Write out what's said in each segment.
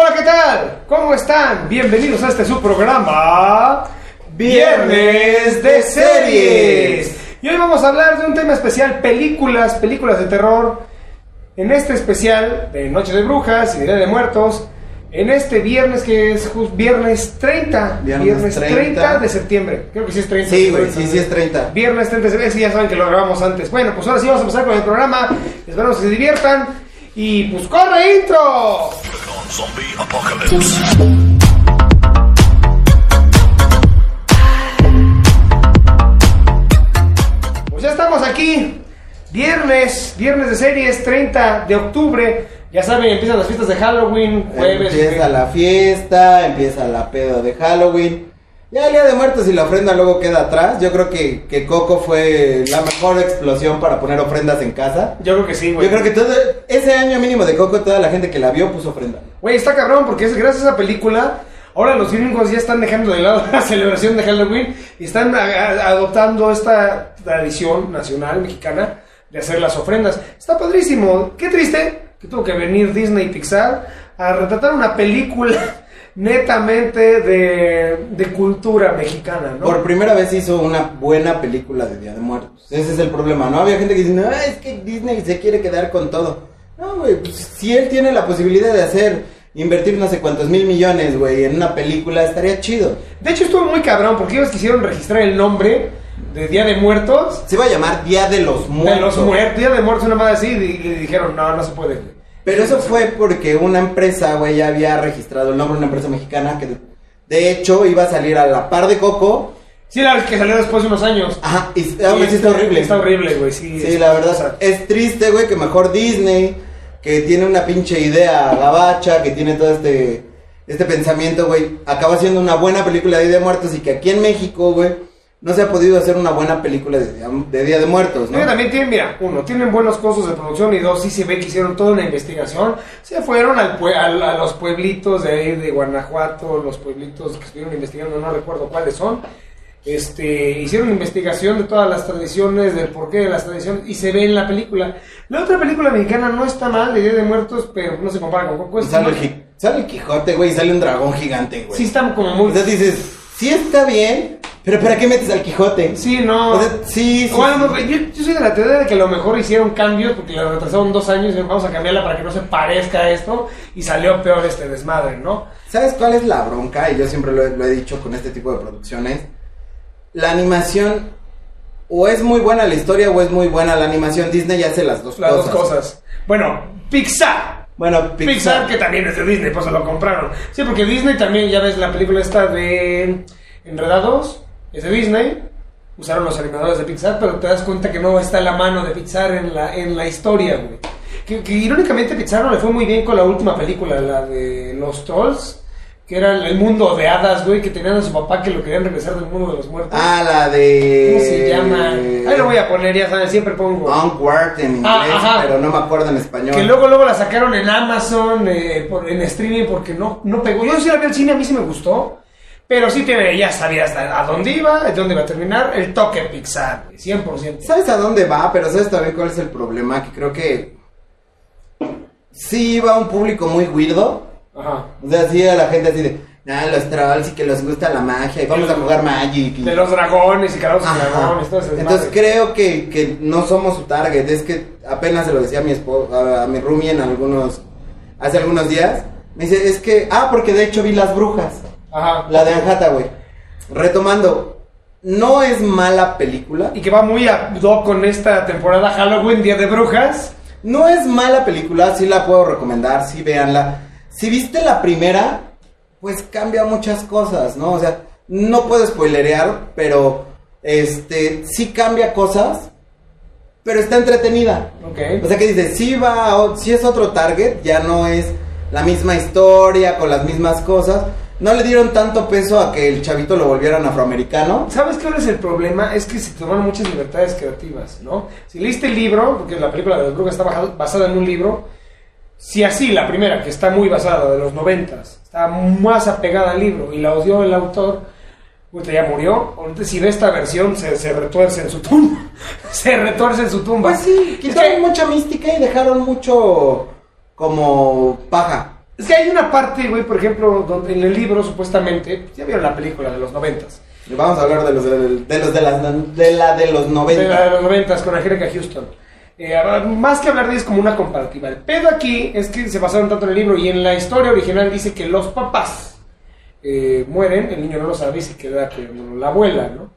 Hola, ¿qué tal? ¿Cómo están? Bienvenidos a este su programa Viernes de Series. Y hoy vamos a hablar de un tema especial, películas, películas de terror. En este especial de Noche de Brujas y Día de Muertos, en este viernes que es just- viernes 30, Viernes 30. 30 de septiembre. Creo que sí es 30. Sí, güey, sí, sí es 30. Viernes 30 de septiembre, sí, ya saben que lo grabamos antes. Bueno, pues ahora sí vamos a empezar con el programa. Esperamos que se diviertan. Y pues corre intro. Zombie apocalypse. Pues ya estamos aquí. Viernes, viernes de series, 30 de octubre. Ya saben, empiezan las fiestas de Halloween, jueves. Empieza la fiesta, empieza la peda de Halloween. Ya el día de muertos y la ofrenda luego queda atrás. Yo creo que, que Coco fue la mejor explosión para poner ofrendas en casa. Yo creo que sí, güey. Yo creo que todo ese año mínimo de Coco, toda la gente que la vio puso ofrenda. Güey, está cabrón porque es gracias a esa película. Ahora los gringos ya están dejando de lado la celebración de Halloween y están a- a- adoptando esta tradición nacional mexicana de hacer las ofrendas. Está padrísimo. Qué triste que tuvo que venir Disney y Pixar a retratar una película netamente de, de cultura mexicana, ¿no? Por primera vez hizo una buena película de Día de Muertos. Ese es el problema, ¿no? Había gente que dice, no, es que Disney se quiere quedar con todo. No, güey, pues, si él tiene la posibilidad de hacer, invertir no sé cuántos mil millones, güey, en una película, estaría chido. De hecho estuvo muy cabrón porque ellos quisieron registrar el nombre de Día de Muertos Se iba a llamar Día de los Muertos. De los muertos, Día de Muertos, una madre así, y, y dijeron, no, no se puede. güey". Pero eso fue porque una empresa, güey, ya había registrado el nombre de una empresa mexicana que, de, hecho, iba a salir a la par de Coco. Sí, la verdad es que salió después de unos años. Ajá, y aún así está horrible. Está horrible, güey, sí. Sí, es- la verdad. Es triste, güey, que mejor Disney, que tiene una pinche idea gabacha, que tiene todo este, este pensamiento, güey, acaba siendo una buena película de Día de Muertos y que aquí en México, güey, no se ha podido hacer una buena película de, Día- de Día de Muertos, ¿no? Que también tienen, mira, uno, tienen buenos costos de producción y dos, sí se ve que hicieron toda una investigación. Se fueron al a, los pueblitos de ahí de Guanajuato, los pueblitos que estuvieron investigando, no recuerdo cuáles son. Este, hicieron investigación de todas las tradiciones, del porqué de las tradiciones y se ve en la película. La otra película mexicana no está mal, de Día de Muertos, pero no se compara con Coco. Sale, el, sale el Quijote, güey, y sale un dragón gigante, güey. Sí está como muy... Entonces dices, sí está bien, pero ¿para qué metes al Quijote? Sí, no. O sea, sí, sí, Bueno, yo, yo soy de la teoría de que a lo mejor hicieron cambios porque la retrasaron dos años y vamos a cambiarla para que no se parezca a esto y salió peor este desmadre, ¿no? ¿Sabes cuál es la bronca? Y yo siempre lo he, lo he dicho con este tipo de producciones. La animación, o es muy buena la historia o es muy buena la animación. Disney hace las dos Las cosas. dos cosas. Bueno, Pixar. Bueno, Pixar. Pixar. que también es de Disney, pues se lo compraron. Sí, porque Disney también, ya ves la película esta de Enredados, es de Disney. Usaron los animadores de Pixar, pero te das cuenta que no está la mano de Pixar en la, en la historia, güey. Que, que irónicamente Pixar no le fue muy bien con la última película, la de los Trolls, que era el mundo de hadas, güey, que tenían a su papá que lo querían regresar del mundo de los muertos. Ah, la de. ¿Cómo se llama? Ahí lo voy a poner, ya saben, siempre pongo. Onward en inglés, Ah, pero no me acuerdo en español. Que luego luego la sacaron en Amazon, eh, por- en streaming, porque no, no pegó. Yo sí la vi al cine, a mí sí me gustó. Pero sí tiene, ya sabía hasta a dónde iba, a dónde iba a terminar, el toque Pixar, güey, 100%. ¿Sabes a dónde va? Pero ¿sabes también cuál es el problema? Que creo que. Sí iba a un público muy weirdo. Ajá. O sea, sí a la gente así de. Nah, los trolls y que les gusta la magia y vamos a jugar Magic. y- De los dragones y carros y dragones, todo Entonces creo que, que no somos su target. Es que apenas se lo decía a mi esposo, a, a mi roomie en algunos, hace algunos días. Me dice, es que, ah, porque de hecho vi las brujas, Ajá. la de Anne Hathaway. Retomando, no es mala película. Y que va muy a do con esta temporada Halloween, Día de Brujas. No es mala película, sí la puedo recomendar, sí véanla. Si viste la primera, pues cambia muchas cosas, ¿no? O sea, no puedo spoilerear, pero este sí cambia cosas, pero está entretenida. Ok. O sea que dices, sí va, sí es otro target, ya no es la misma historia con las mismas cosas. No le dieron tanto peso a que el chavito lo volvieran afroamericano. ¿Sabes qué es el problema? Es que se tomaron muchas libertades creativas, ¿no? Si leíste el libro, porque la película de las brujas está basada en un libro, si así la primera, que está muy basada, de los noventas, está más apegada al libro y la odió el autor, puta, ya murió. Ahorita si ve esta versión, se, se retuerce en su tumba. se retuerce en su tumba. Pues sí, Es quitaron que- mucha mística y dejaron mucho como paja. Es que hay una parte, güey, por ejemplo, donde en el libro, supuestamente, ya vieron la película de los noventas. Vamos a hablar de los de, de los de, las, de la de los 90. De la de los noventas con Angélica Houston. Eh, más que hablar de es como una comparativa. El pedo aquí es que se basaron tanto en el libro y en la historia original dice que los papás eh, mueren, el niño no lo sabe y se queda con la abuela, ¿no?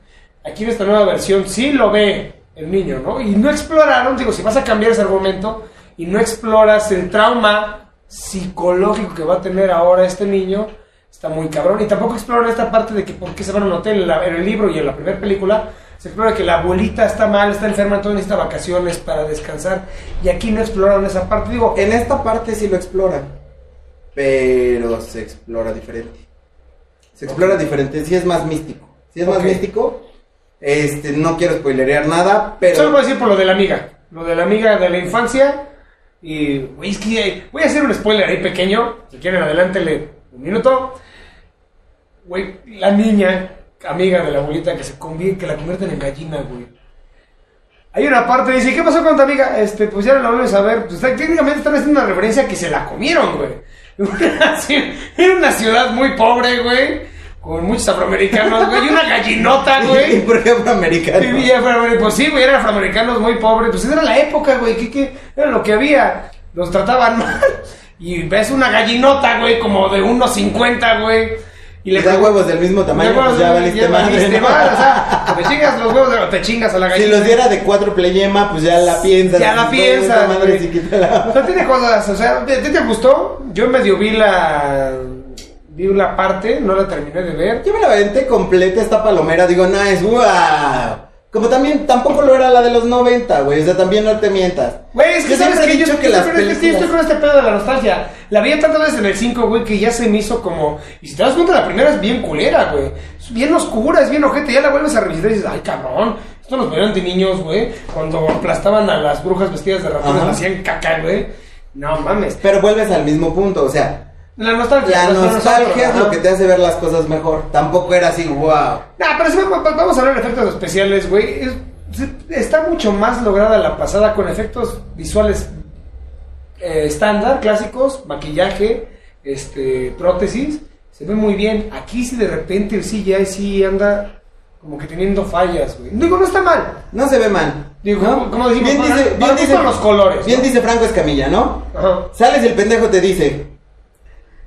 Aquí en esta nueva versión sí lo ve el niño, ¿no? Y no exploraron, digo, si vas a cambiar ese argumento y no exploras el trauma psicológico que va a tener ahora este niño, está muy cabrón. Y tampoco exploran esta parte de que por qué se van a un hotel en, la- en el libro y en la primera película. Se explora que la abuelita está mal, está enferma, entonces necesita vacaciones para descansar. Y aquí no exploraron esa parte. Digo, En esta parte sí lo explora, pero se explora diferente. Se explora diferente, sí es más místico. Sí es más místico. Este, no quiero spoilerear nada, pero Solo voy a decir por lo de la amiga. Lo de la amiga de la infancia. Y, güey, voy a hacer un spoiler ahí pequeño. Si quieren, adelántele un minuto. Güey, la niña, amiga de la abuelita, que se convierte, que la convierten en gallina, güey. Hay una parte, dice, ¿qué pasó con tu amiga? Este, pues ya no la vuelves a ver. Pues técnicamente están haciendo una referencia que se la comieron, güey. Era una ciudad muy pobre, güey. Con muchos afroamericanos, güey. Y una gallinota, güey. y por ejemplo americano. Sí, ya fueron- pues sí, güey, eran afroamericanos muy pobres. Pues era la época, güey, ¿qué, qué? Era lo que había. Los trataban mal. Y ves una gallinota, güey, como de unos 50, güey. Y Le da huevos del mismo tamaño, pues ya valiste madre, o sea, te chingas los huevos te chingas a la Si gallina. los diera de cuatro pleyema, pues ya la piensas. Ya la piensas, madre la- O sea, tiene cosas, o sea, ¿te, te gustó? Yo medio vi la... Vi una parte, no la terminé de ver. Yo me la aventé completa esta palomera, digo, es wow. Como también, tampoco lo era la de los 90, güey, o sea, también no te mientas. Güey, es que Yo sabes que yo, dicho yo que las siempre- es que estoy películas- con este pedo de la nostalgia. La vi tantas veces en el 5, güey, que ya se me hizo como. Y si te das cuenta, la primera es bien culera, güey. Es bien oscura, es bien ojete. Ya la vuelves a revisitar y dices, ay, cabrón. Esto nos ponían de niños, güey. Cuando aplastaban a las brujas vestidas de ratones, hacían caca, güey. No mames. Pero vuelves al mismo punto, o sea, La nostalgia. la nosotros, nostalgia es lo que te hace ver las cosas mejor. Tampoco era así, wow. Nah, pero si vamos a hablar de efectos especiales, güey. es- Está mucho más lograda la pasada con efectos visuales eh, estándar, clásicos, maquillaje, este, prótesis. Se ve muy bien. Aquí sí de repente el CGI sí anda como que teniendo fallas, güey. Digo, no está mal. No se ve mal. Digo, ¿no? como- decimos, bien dice, bien dice, los colores, Bien ¿no? dice Franco Escamilla, ¿no? Ajá. Sales y el pendejo te dice,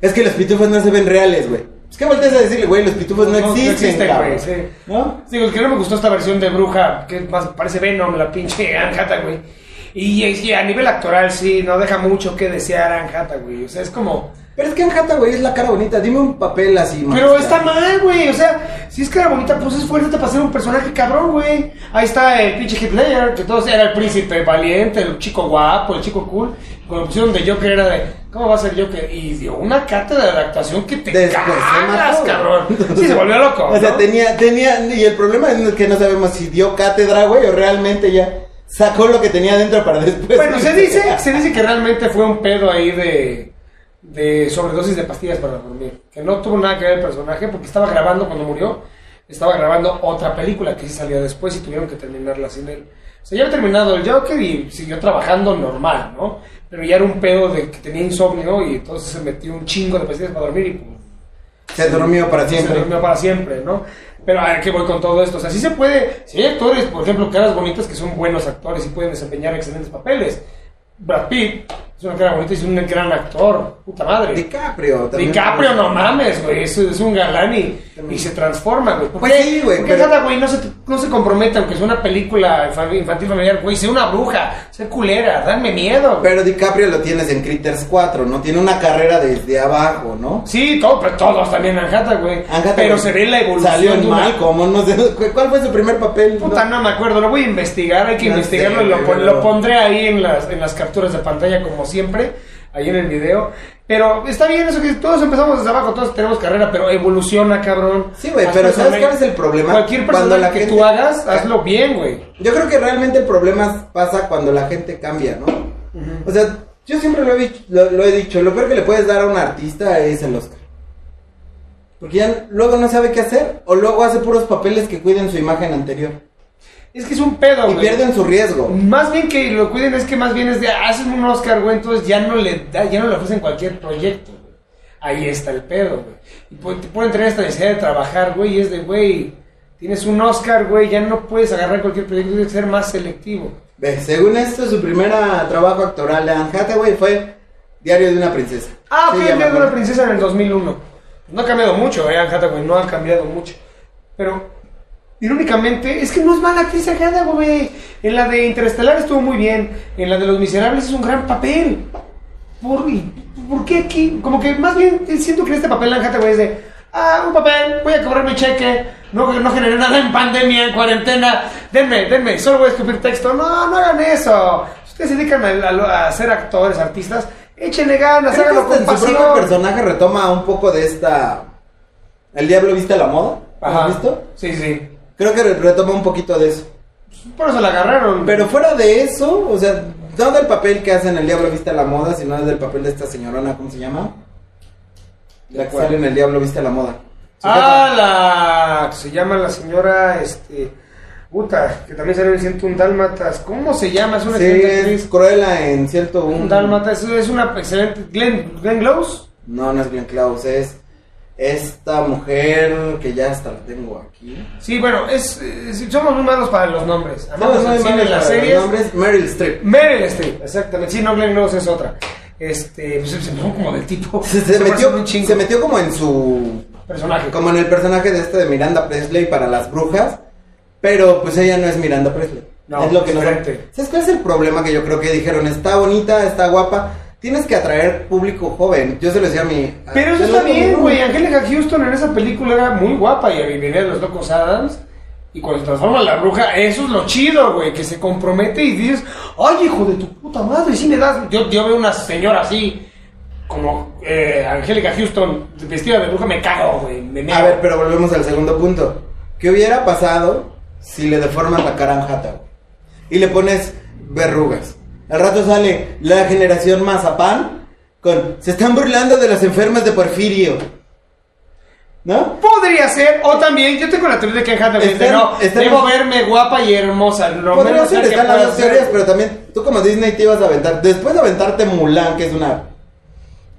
es que los pitufos no se ven reales, güey. Pues qué volteas a decirle, güey, los pitufos no, existen, cabrón. güey, sí. ¿No? Digo, que no me gustó esta versión de Bruja, que más parece Venom, la pinche Anne Hathaway. Y, y a nivel actoral, sí, no deja mucho que desear Anne Hathaway. O sea, es como... Pero es que Anne güey, es la cara bonita. Dime un papel así, Pero más está claro. mal, güey. O sea, si es cara bonita, pues esfuérzate para ser un personaje cabrón, güey. Ahí está el pinche Hitler, que todos era el príncipe valiente, el chico guapo, el chico cool. Cuando pusieron de Joker era de, ¿cómo va a ser Joker? Y dio una cátedra de actuación que te Después se cagas, mató. cabrón. Sí, se volvió loco. O sea, ¿no? tenía, tenía, y el problema es que no sabemos si dio cátedra, güey, o realmente ya sacó lo que tenía dentro para después. Bueno, se dice, se dice que realmente fue un pedo ahí de, de sobredosis de pastillas para dormir. Que no tuvo nada que ver el personaje porque estaba grabando cuando murió. Estaba grabando otra película que sí salía después y tuvieron que terminarla sin él. O sea, ya había terminado el Joker y siguió trabajando normal, ¿no? Pero ya era un pedo de que tenía insomnio y entonces se metió un chingo de pastillas para dormir y pues, Se durmió para se siempre. durmió para siempre, ¿no? Pero a ver qué voy con todo esto. O sea, sí se puede. Si hay actores, por ejemplo, caras bonitas que son buenos actores y pueden desempeñar excelentes papeles. Brad Pitt es una cara bonita y es un gran actor. Puta madre. DiCaprio también. DiCaprio, no mames, güey. Es, es un galán y, y se transforma, güey. ¿Por Pues sí, güey, pero- nada, güey, no se, no se compromete, aunque sea una película infa- infantil familiar, güey. Sea una bruja, sea culera, dame miedo. Pero DiCaprio lo tienes en Critters 4, ¿no? Tiene una carrera desde abajo, ¿no? Sí, todo, pero todos también Anjata, güey. Pero se ve la evolución. Salió en no sé. ¿Cuál fue su primer papel? Puta, no me acuerdo, lo voy a investigar, hay que No investigarlo sé, y lo, lo pondré ahí en las, en las capturas de pantalla como siempre, ahí en el video. Pero está bien eso que todos empezamos desde abajo, todos tenemos carrera, pero evoluciona, cabrón. Sí, güey, pero ¿sabes cuál es el problema? Cualquier la que gente- tú hagas, hazlo bien, güey. Yo creo que realmente el problema pasa cuando la gente cambia, ¿no? O sea, yo siempre lo he, dicho, lo, lo he dicho, lo peor que le puedes dar a un artista es el Oscar. Porque ya luego no sabe qué hacer, o luego hace puros papeles que cuiden su imagen anterior. Es que es un pedo, Y güey. pierden su riesgo. Más bien que lo cuiden es que más bien es de hacen un Oscar, güey, entonces ya no le da, ya no le ofrecen cualquier proyecto, güey. Ahí está el pedo, güey. Y pu- te pueden tener esta necesidad de trabajar, güey, y es de, güey, tienes un Oscar, güey, ya no puedes agarrar cualquier proyecto, tienes que ser más selectivo. Ve, según esto, su primer trabajo actoral de Anne Hathaway fue Diario de una princesa. Ah, me Día de una princesa en el 2001. No ha cambiado mucho, eh, Anne Hathaway, no ha cambiado mucho. Pero, irónicamente, es que no es mala actriz Anne Hathaway. En la de Interestelar estuvo muy bien. En la de Los Miserables es un gran papel. ¿Por, ¿por qué aquí? Como que más bien siento que en este papel Anne Hathaway es de... Ah, un papel, voy a cobrar mi cheque. No, no generé nada en pandemia, en cuarentena. Denme, denme, solo voy a escribir texto. No, no hagan eso. Si ustedes se dedican a, a- a ser actores, artistas, échenle ganas, háganlo con pasión. personaje retoma un poco de esta... ¿El diablo viste a la moda? ¿Has visto? Sí, sí. Creo que re- retoma un poquito de eso. Por eso la agarraron. Pero fuera de eso, o sea, no del papel que hace en El Diablo Viste a la Moda, sino del papel de esta señorona, ¿cómo se llama? La que sale en El Diablo Viste a la Moda. Ah, la. Se llama la señora. Este. Puta, que también salió en 101 Dálmatas. ¿Cómo se llama? Es una. Sí, es. Cruella en 101. Un Dálmatas. Es, es una excelente. Glenn, Glenn Close. No, no es Glenn Close, es esta mujer que ya hasta la tengo aquí. Sí, bueno, es, es- somos muy malos para los nombres. Amamos No, no el cine, malos las series. nombres, Meryl Streep. Meryl Streep, exactamente. Sí, no, Glenn Close es otra. Este, pues se me fue como del tipo. Se, metió, se metió como en su Personaje. como en el personaje de este de Miranda Presley para las brujas, pero pues ella no es Miranda Presley. No, es lo que diferente. ¿Sabes cuál es el problema que yo creo que dijeron? Está bonita, está guapa, tienes que atraer público joven. Yo se lo decía a mi Pero eso está bien, güey. Angélica Houston en esa película era muy guapa y venía de los locos Adams. Y cuando se transforma en la bruja, eso es lo chido, güey. Que se compromete y dices, ay, hijo de tu puta madre, si me das. Yo, yo veo una señora así, como eh, Angélica Houston, vestida de bruja, me cago, güey. Me A ver, pero volvemos al segundo punto. ¿Qué hubiera pasado si le deformas la cara a Hathaway? Y le pones verrugas. Al rato sale la generación Mazapán con se están burlando de las enfermas de Porfirio. ¿No? Podría ser, o también, yo tengo la teoría de que Anne Hathaway dice, no, debo verme guapa y hermosa. Lo Podría ser, están las dos teorías, pero también tú como Disney te ibas a aventar, después de aventarte Mulan, que es una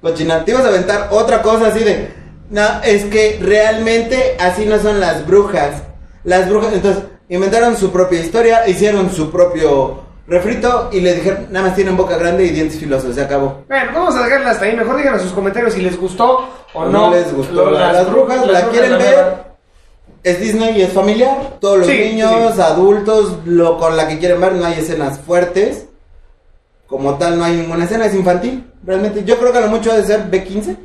cochina, te ibas a aventar otra cosa así de, no, es que realmente así no son las brujas. Las brujas, entonces, inventaron su propia historia, hicieron su propio refrito y le dijeron, nada más tienen boca grande y dientes filosos, se acabó. Bueno, vamos a dejarla hasta ahí. Mejor digan en sus comentarios si les gustó o O no. no les gustó. Lo- La- las brujas, las la brujas, quieren la ver. verdad. Es Disney y es familiar. Todos los Sí, niños, sí. adultos, lo con la que quieren ver, no hay escenas fuertes. Como tal, no hay ninguna escena, es infantil. Realmente, yo creo que a lo mucho ha de ser B15.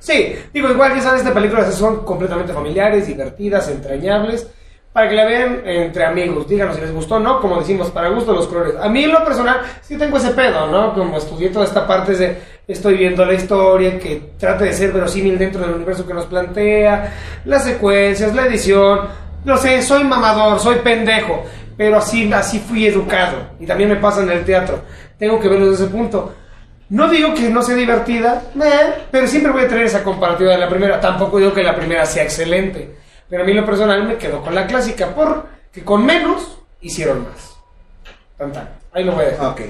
Sí, digo, igual ya sabes, estas películas son completamente familiares, divertidas, entrañables, para que la vean entre amigos. Díganos si les gustó o no, como decimos, para gusto los colores. A mí en lo personal sí tengo ese pedo, ¿no? Como estudié toda esta parte de estoy viendo la historia, que trate de ser verosímil dentro del universo que nos plantea, las secuencias, la edición. No sé, soy mamador, soy pendejo, pero así, así fui educado. Y también me pasa en el teatro. Tengo que verlo desde ese punto. No digo que no sea divertida, eh, pero siempre voy a tener esa comparativa de la primera. Tampoco digo que la primera sea excelente. Pero a mí lo personal me quedo con la clásica, porque con menos hicieron más. Tan, tan. Ahí lo voy a dejar. Ok.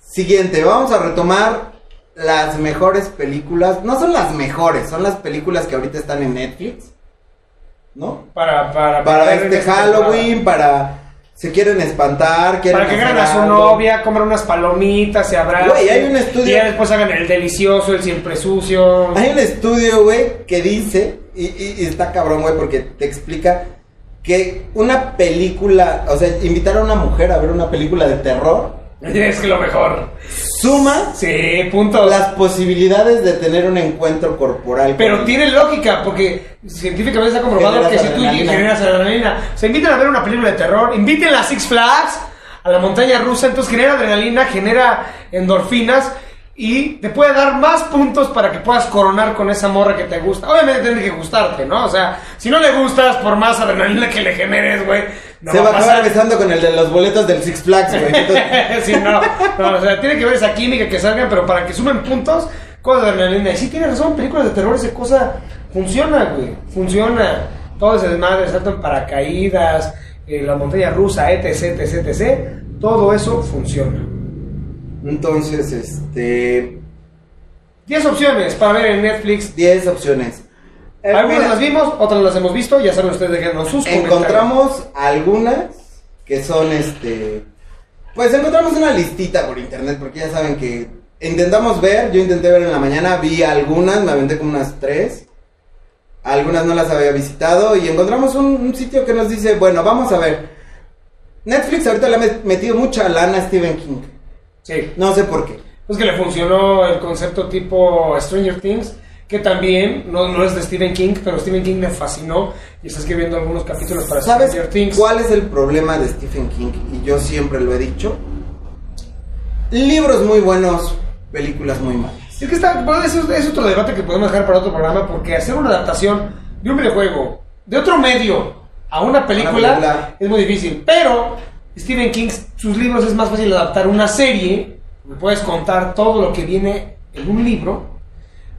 Siguiente, vamos a retomar las mejores películas. No son las mejores, son las películas que ahorita están en Netflix. ¿No? Para, para, Para este Halloween, para... Se quieren espantar, quieren Para que hagan a su novia, coman unas palomitas, se abracen. Güey, hay un estudio- Y ya después hagan el delicioso, el siempre sucio. Hay un estudio, güey, que dice, y, y- y está cabrón, güey, porque te explica que una película, o sea, invitar a una mujer a ver una película de terror, Es lo mejor. suma Sí, punto. las posibilidades de tener un encuentro corporal. Pero con- tiene lógica, porque científicamente está comprobado que si tú generas adrenalina, se invitan a ver una película de terror, inviten a Six Flags, a la montaña rusa, entonces genera adrenalina, genera endorfinas y te puede dar más puntos para que puedas coronar con esa morra que te gusta. Obviamente tiene que gustarte, ¿no? O sea, si no le gustas, por más adrenalina que le generes, güey, no se va a acabar besando con el de los boletos del Six Flags, güey. Entonces, sí, no, no, o sea, tiene que ver esa química que salgan, pero para que sumen puntos, cosas de adrenalina. Y sí, tiene razón, películas de terror, esa cosa funciona, güey, funciona. Todo ese desmadre, salto en paracaídas, eh, la montaña rusa, etc, etc, etc. Todo eso funciona. Entonces, este... 10 opciones para ver en Netflix. 10 opciones. Eh, Algunas mira, las vimos, otras las hemos visto. Ya saben ustedes déjenos sus encontramos algunas que son este pues encontramos una listita por internet porque ya saben que intentamos ver yo intenté ver en la mañana vi algunas me aventé como unas tres algunas no las había visitado y encontramos un, un sitio que nos dice bueno vamos a ver Netflix ahorita le ha met- metido mucha lana a Stephen King Sí. no sé por qué Pues que le funcionó el concepto tipo Stranger Things, que también no, no es de Stephen King, pero Stephen King le fascinó y está escribiendo algunos capítulos para ¿Sabes Stranger Things. cuál es el problema de Stephen King? Y yo siempre lo he dicho. Libros muy buenos, películas muy malas. Es que está, bueno, es, es otro debate que podemos dejar para otro programa, porque hacer una adaptación de un videojuego, de otro medio, a una película, película. es muy difícil. Pero Stephen King, sus libros es más fácil adaptar una serie, donde puedes contar todo lo que viene en un libro,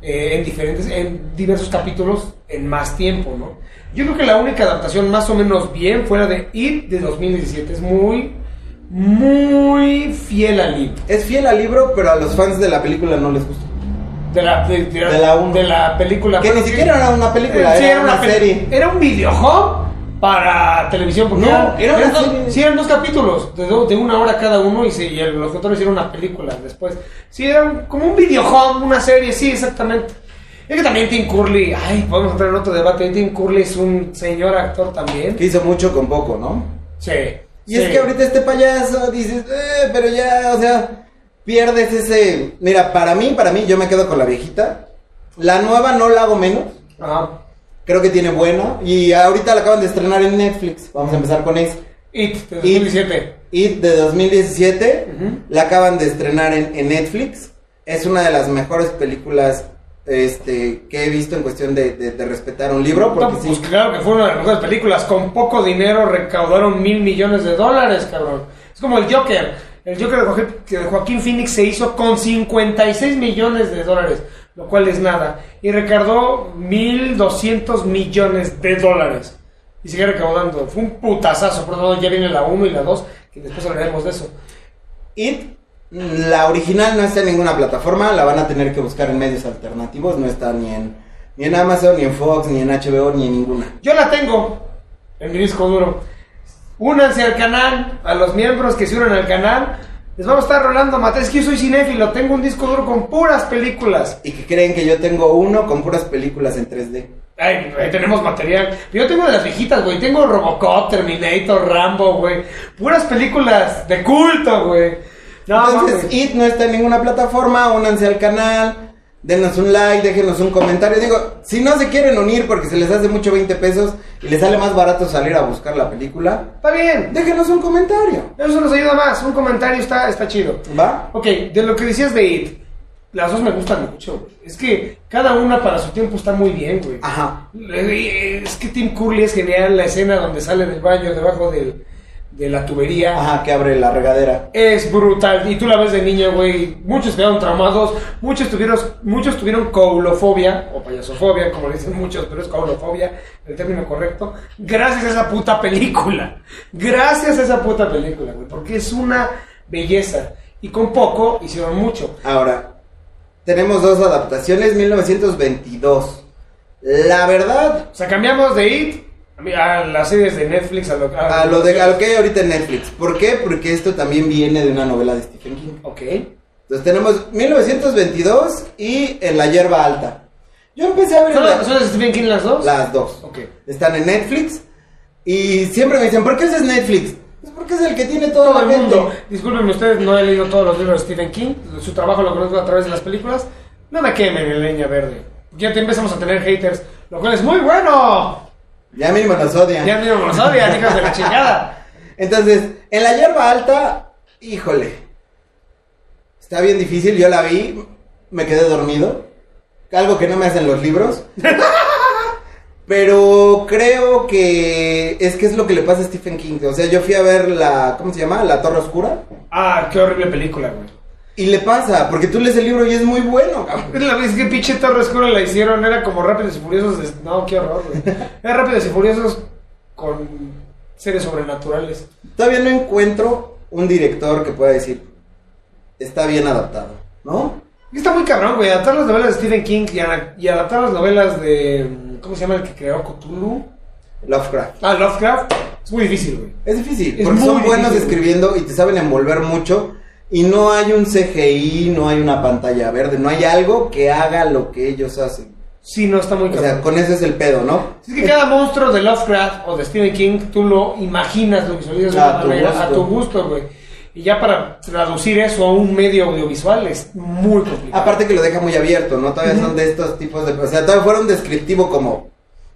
eh, en diferentes, en diversos capítulos, en más tiempo, ¿no? Yo creo que la única adaptación más o menos bien fue la de It de 2017. Es muy, muy fiel al libro. Es fiel al libro, pero a los fans de la película no les gusta. De la, de, de- De la uno. de la película. Que ni siquiera era una película, Sí, era una peli- serie. Era un videojuego para televisión. Porque No, eran, era eran dos, serie. sí, eran dos capítulos, de, do- de una hora cada uno, y, se, y el- los autores hicieron una película después. Sí, era un- como un videojuego, una serie, sí, exactamente. Es que también Tim Curley, ay, podemos entrar en otro debate. Tim Curley es un señor actor también. Que hizo mucho con poco, ¿no? Sí. Y sí. es que ahorita este payaso dices, eh, pero ya, o sea, pierdes ese. Mira, para mí, para mí, yo me quedo con la viejita. La nueva no la hago menos. Ajá. Creo que tiene buena. Y ahorita la acaban de estrenar en Netflix. Vamos a empezar con eso. It, de 2017. It de 2017. Ujú. La acaban de estrenar en, en Netflix. Es una de las mejores películas este, que he visto en cuestión de, de- de respetar un libro. Porque No, sí, Pues claro que fue una de las mejores películas. Con poco dinero recaudaron mil millones de dólares, cabrón. Es como el Joker. El Joker de Joaquín Phoenix se hizo con 56 millones de dólares, lo cual es nada. Y recaudó 1.200 millones de dólares. Y sigue recaudando. Fue un putazazo. Por eso ya viene la 1 y la 2, que después hablaremos de eso. It, la original no está en ninguna plataforma, la van a tener que buscar en medios alternativos, no está ni en, ni en Amazon, ni en Fox, ni en HBO, ni en ninguna. Yo la tengo en mi disco duro. Únanse al canal, a los miembros que se unan al canal. Les vamos a estar rolando material. Es que yo soy cinéfilo, tengo un disco duro con puras películas. Y que creen que yo tengo uno con puras películas en 3D. Ay, ahí tenemos material. Yo tengo de las viejitas, güey. Tengo Robocop, Terminator, Rambo, güey. Puras películas de culto, güey. No, Entonces, mames. It no está en ninguna plataforma, únanse al canal, denos un like, déjenos un comentario. Digo, si no se quieren unir porque se les hace mucho 20 pesos y les sale más barato salir a buscar la película, Está bien. déjenos un comentario. Eso nos ayuda más. Un comentario está, está chido. ¿Va? Ok, de lo que decías de It, las dos me gustan mucho, güey. Es que cada una para su tiempo está muy bien, güey. Ajá. Es que Tim Curley es genial, la escena donde sale del baño debajo del- de la tubería. Ajá, que abre la regadera. Es brutal. Y tú la ves de niño, güey. Muchos quedaron traumados. Muchos tuvieron, muchos tuvieron coulofobia, o payasofobia, como le dicen muchos, pero es coulofobia, el término correcto. Gracias a esa puta película. Gracias a esa puta película, güey. Porque es una belleza. Y con poco hicieron mucho. Ahora, tenemos dos adaptaciones, 1922. La verdad, O sea, cambiamos de It a las series de Netflix, a lo, a lo, de, a lo que hay ahorita en Netflix. ¿Por qué? Porque esto también viene de una novela de Stephen King. Ok. Entonces tenemos 1922 y En la hierba alta. Yo empecé a ver ¿Son, la- las- son de Stephen King las dos? las dos. Ok. Están en Netflix y siempre me dicen, ¿por qué ese es Netflix? Pues porque es el que tiene todo, Todo el mundo. Disculpen ustedes, no he leído todos los libros de Stephen King. Su trabajo lo conozco a través de las películas. No me quemen en leña verde. Ya te empezamos a tener haters, lo cual es muy bueno. Ya mismo nos odian. Ya mismo nos odian, hijos de la chingada. Entonces, en la hierba alta, híjole, está bien difícil, yo la vi, me quedé dormido, algo que no me hacen los libros, pero creo que es que es lo que le pasa a Stephen King, o sea, yo fui a ver la, ¿cómo se llama? La Torre Oscura, Ah, qué horrible película, güey. Y le pasa, porque tú lees el libro y es muy bueno, cabrón. Es la vez que pinche Torre Oscura la hicieron, era como Rápidos y Furiosos. de- No, qué horror, güey. Era Rápidos y Furiosos con seres sobrenaturales. Todavía no encuentro un director que pueda decir, está bien adaptado, ¿no? Está muy cabrón, güey. Adaptar las novelas de Stephen King y, adaptar las novelas de. ¿Cómo se llama el que creó Cthulhu? Lovecraft. Ah, Lovecraft. Es muy difícil, güey. Es difícil, Es porque muy son buenos escribiendo y te saben envolver mucho. Y no hay un CGI, no hay una pantalla verde, no hay algo que haga lo que ellos hacen. Sí, no, está muy O cabrón. sea, con eso es el pedo, ¿no? Es que cada monstruo de Lovecraft o de Stephen King, tú lo imaginas, lo visualizas de A una tu manera, gusto. a tu gusto, güey. Y ya para traducir eso a un medio audiovisual es muy complicado. Aparte que lo deja muy abierto, ¿no? Todavía son de estos tipos de... O sea, todavía fuera un descriptivo como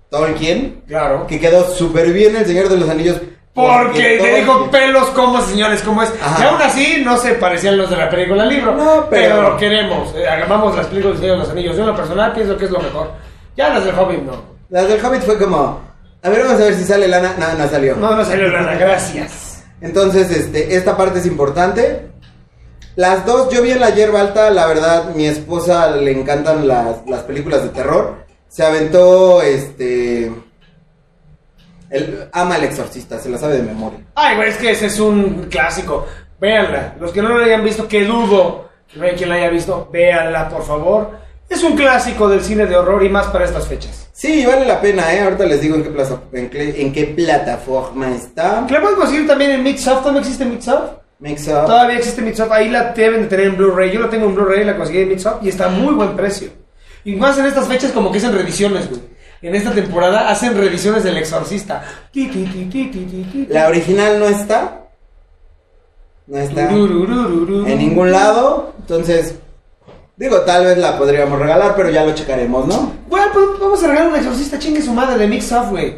Tolkien, Claro. que quedó súper bien El Señor de los Anillos. Porque te Tolkien- digo pelos como señores, como es. Ajá. Y aún así no se parecían los de la película al libro. No, pero- pero... lo queremos. Eh, amamos las películas de los Anillos. Yo en lo personal pienso que es lo mejor. Ya las del Hobbit no. Las del Hobbit fue como... A ver, vamos a ver si sale lana. No, no salió. No, no salió nada, gracias. Entonces, este, esta parte es importante. Las dos, yo vi en la hierba alta, la verdad, mi esposa le encantan las, las películas de terror. Se aventó, este... El, ama el exorcista, se la sabe de memoria. Ay, güey, es que ese es un clásico. Véanla. Los que no lo hayan visto, que dudo que no hay quien la haya visto, véanla, por favor. Es un clásico del cine de horror y más para estas fechas. Sí, vale la pena, ¿eh? Ahorita les digo en qué, plaza- en qué, en qué plataforma está. La pueden conseguir también en Mixup. ¿Todavía existe Mixup? Mix Up. Todavía existe Mixup. Ahí la deben de tener en Blu-ray. Yo la tengo en Blu-ray, la conseguí en Mixup y está a muy buen precio. Y más en estas fechas como que hacen reediciones, güey. En esta temporada hacen reediciones del Exorcista. La original no está. No está en ningún lado. Entonces, digo, tal vez la podríamos regalar, pero ya lo checaremos, ¿no? Bueno, pues vamos a regalar un exorcista chingue su madre de Mix güey.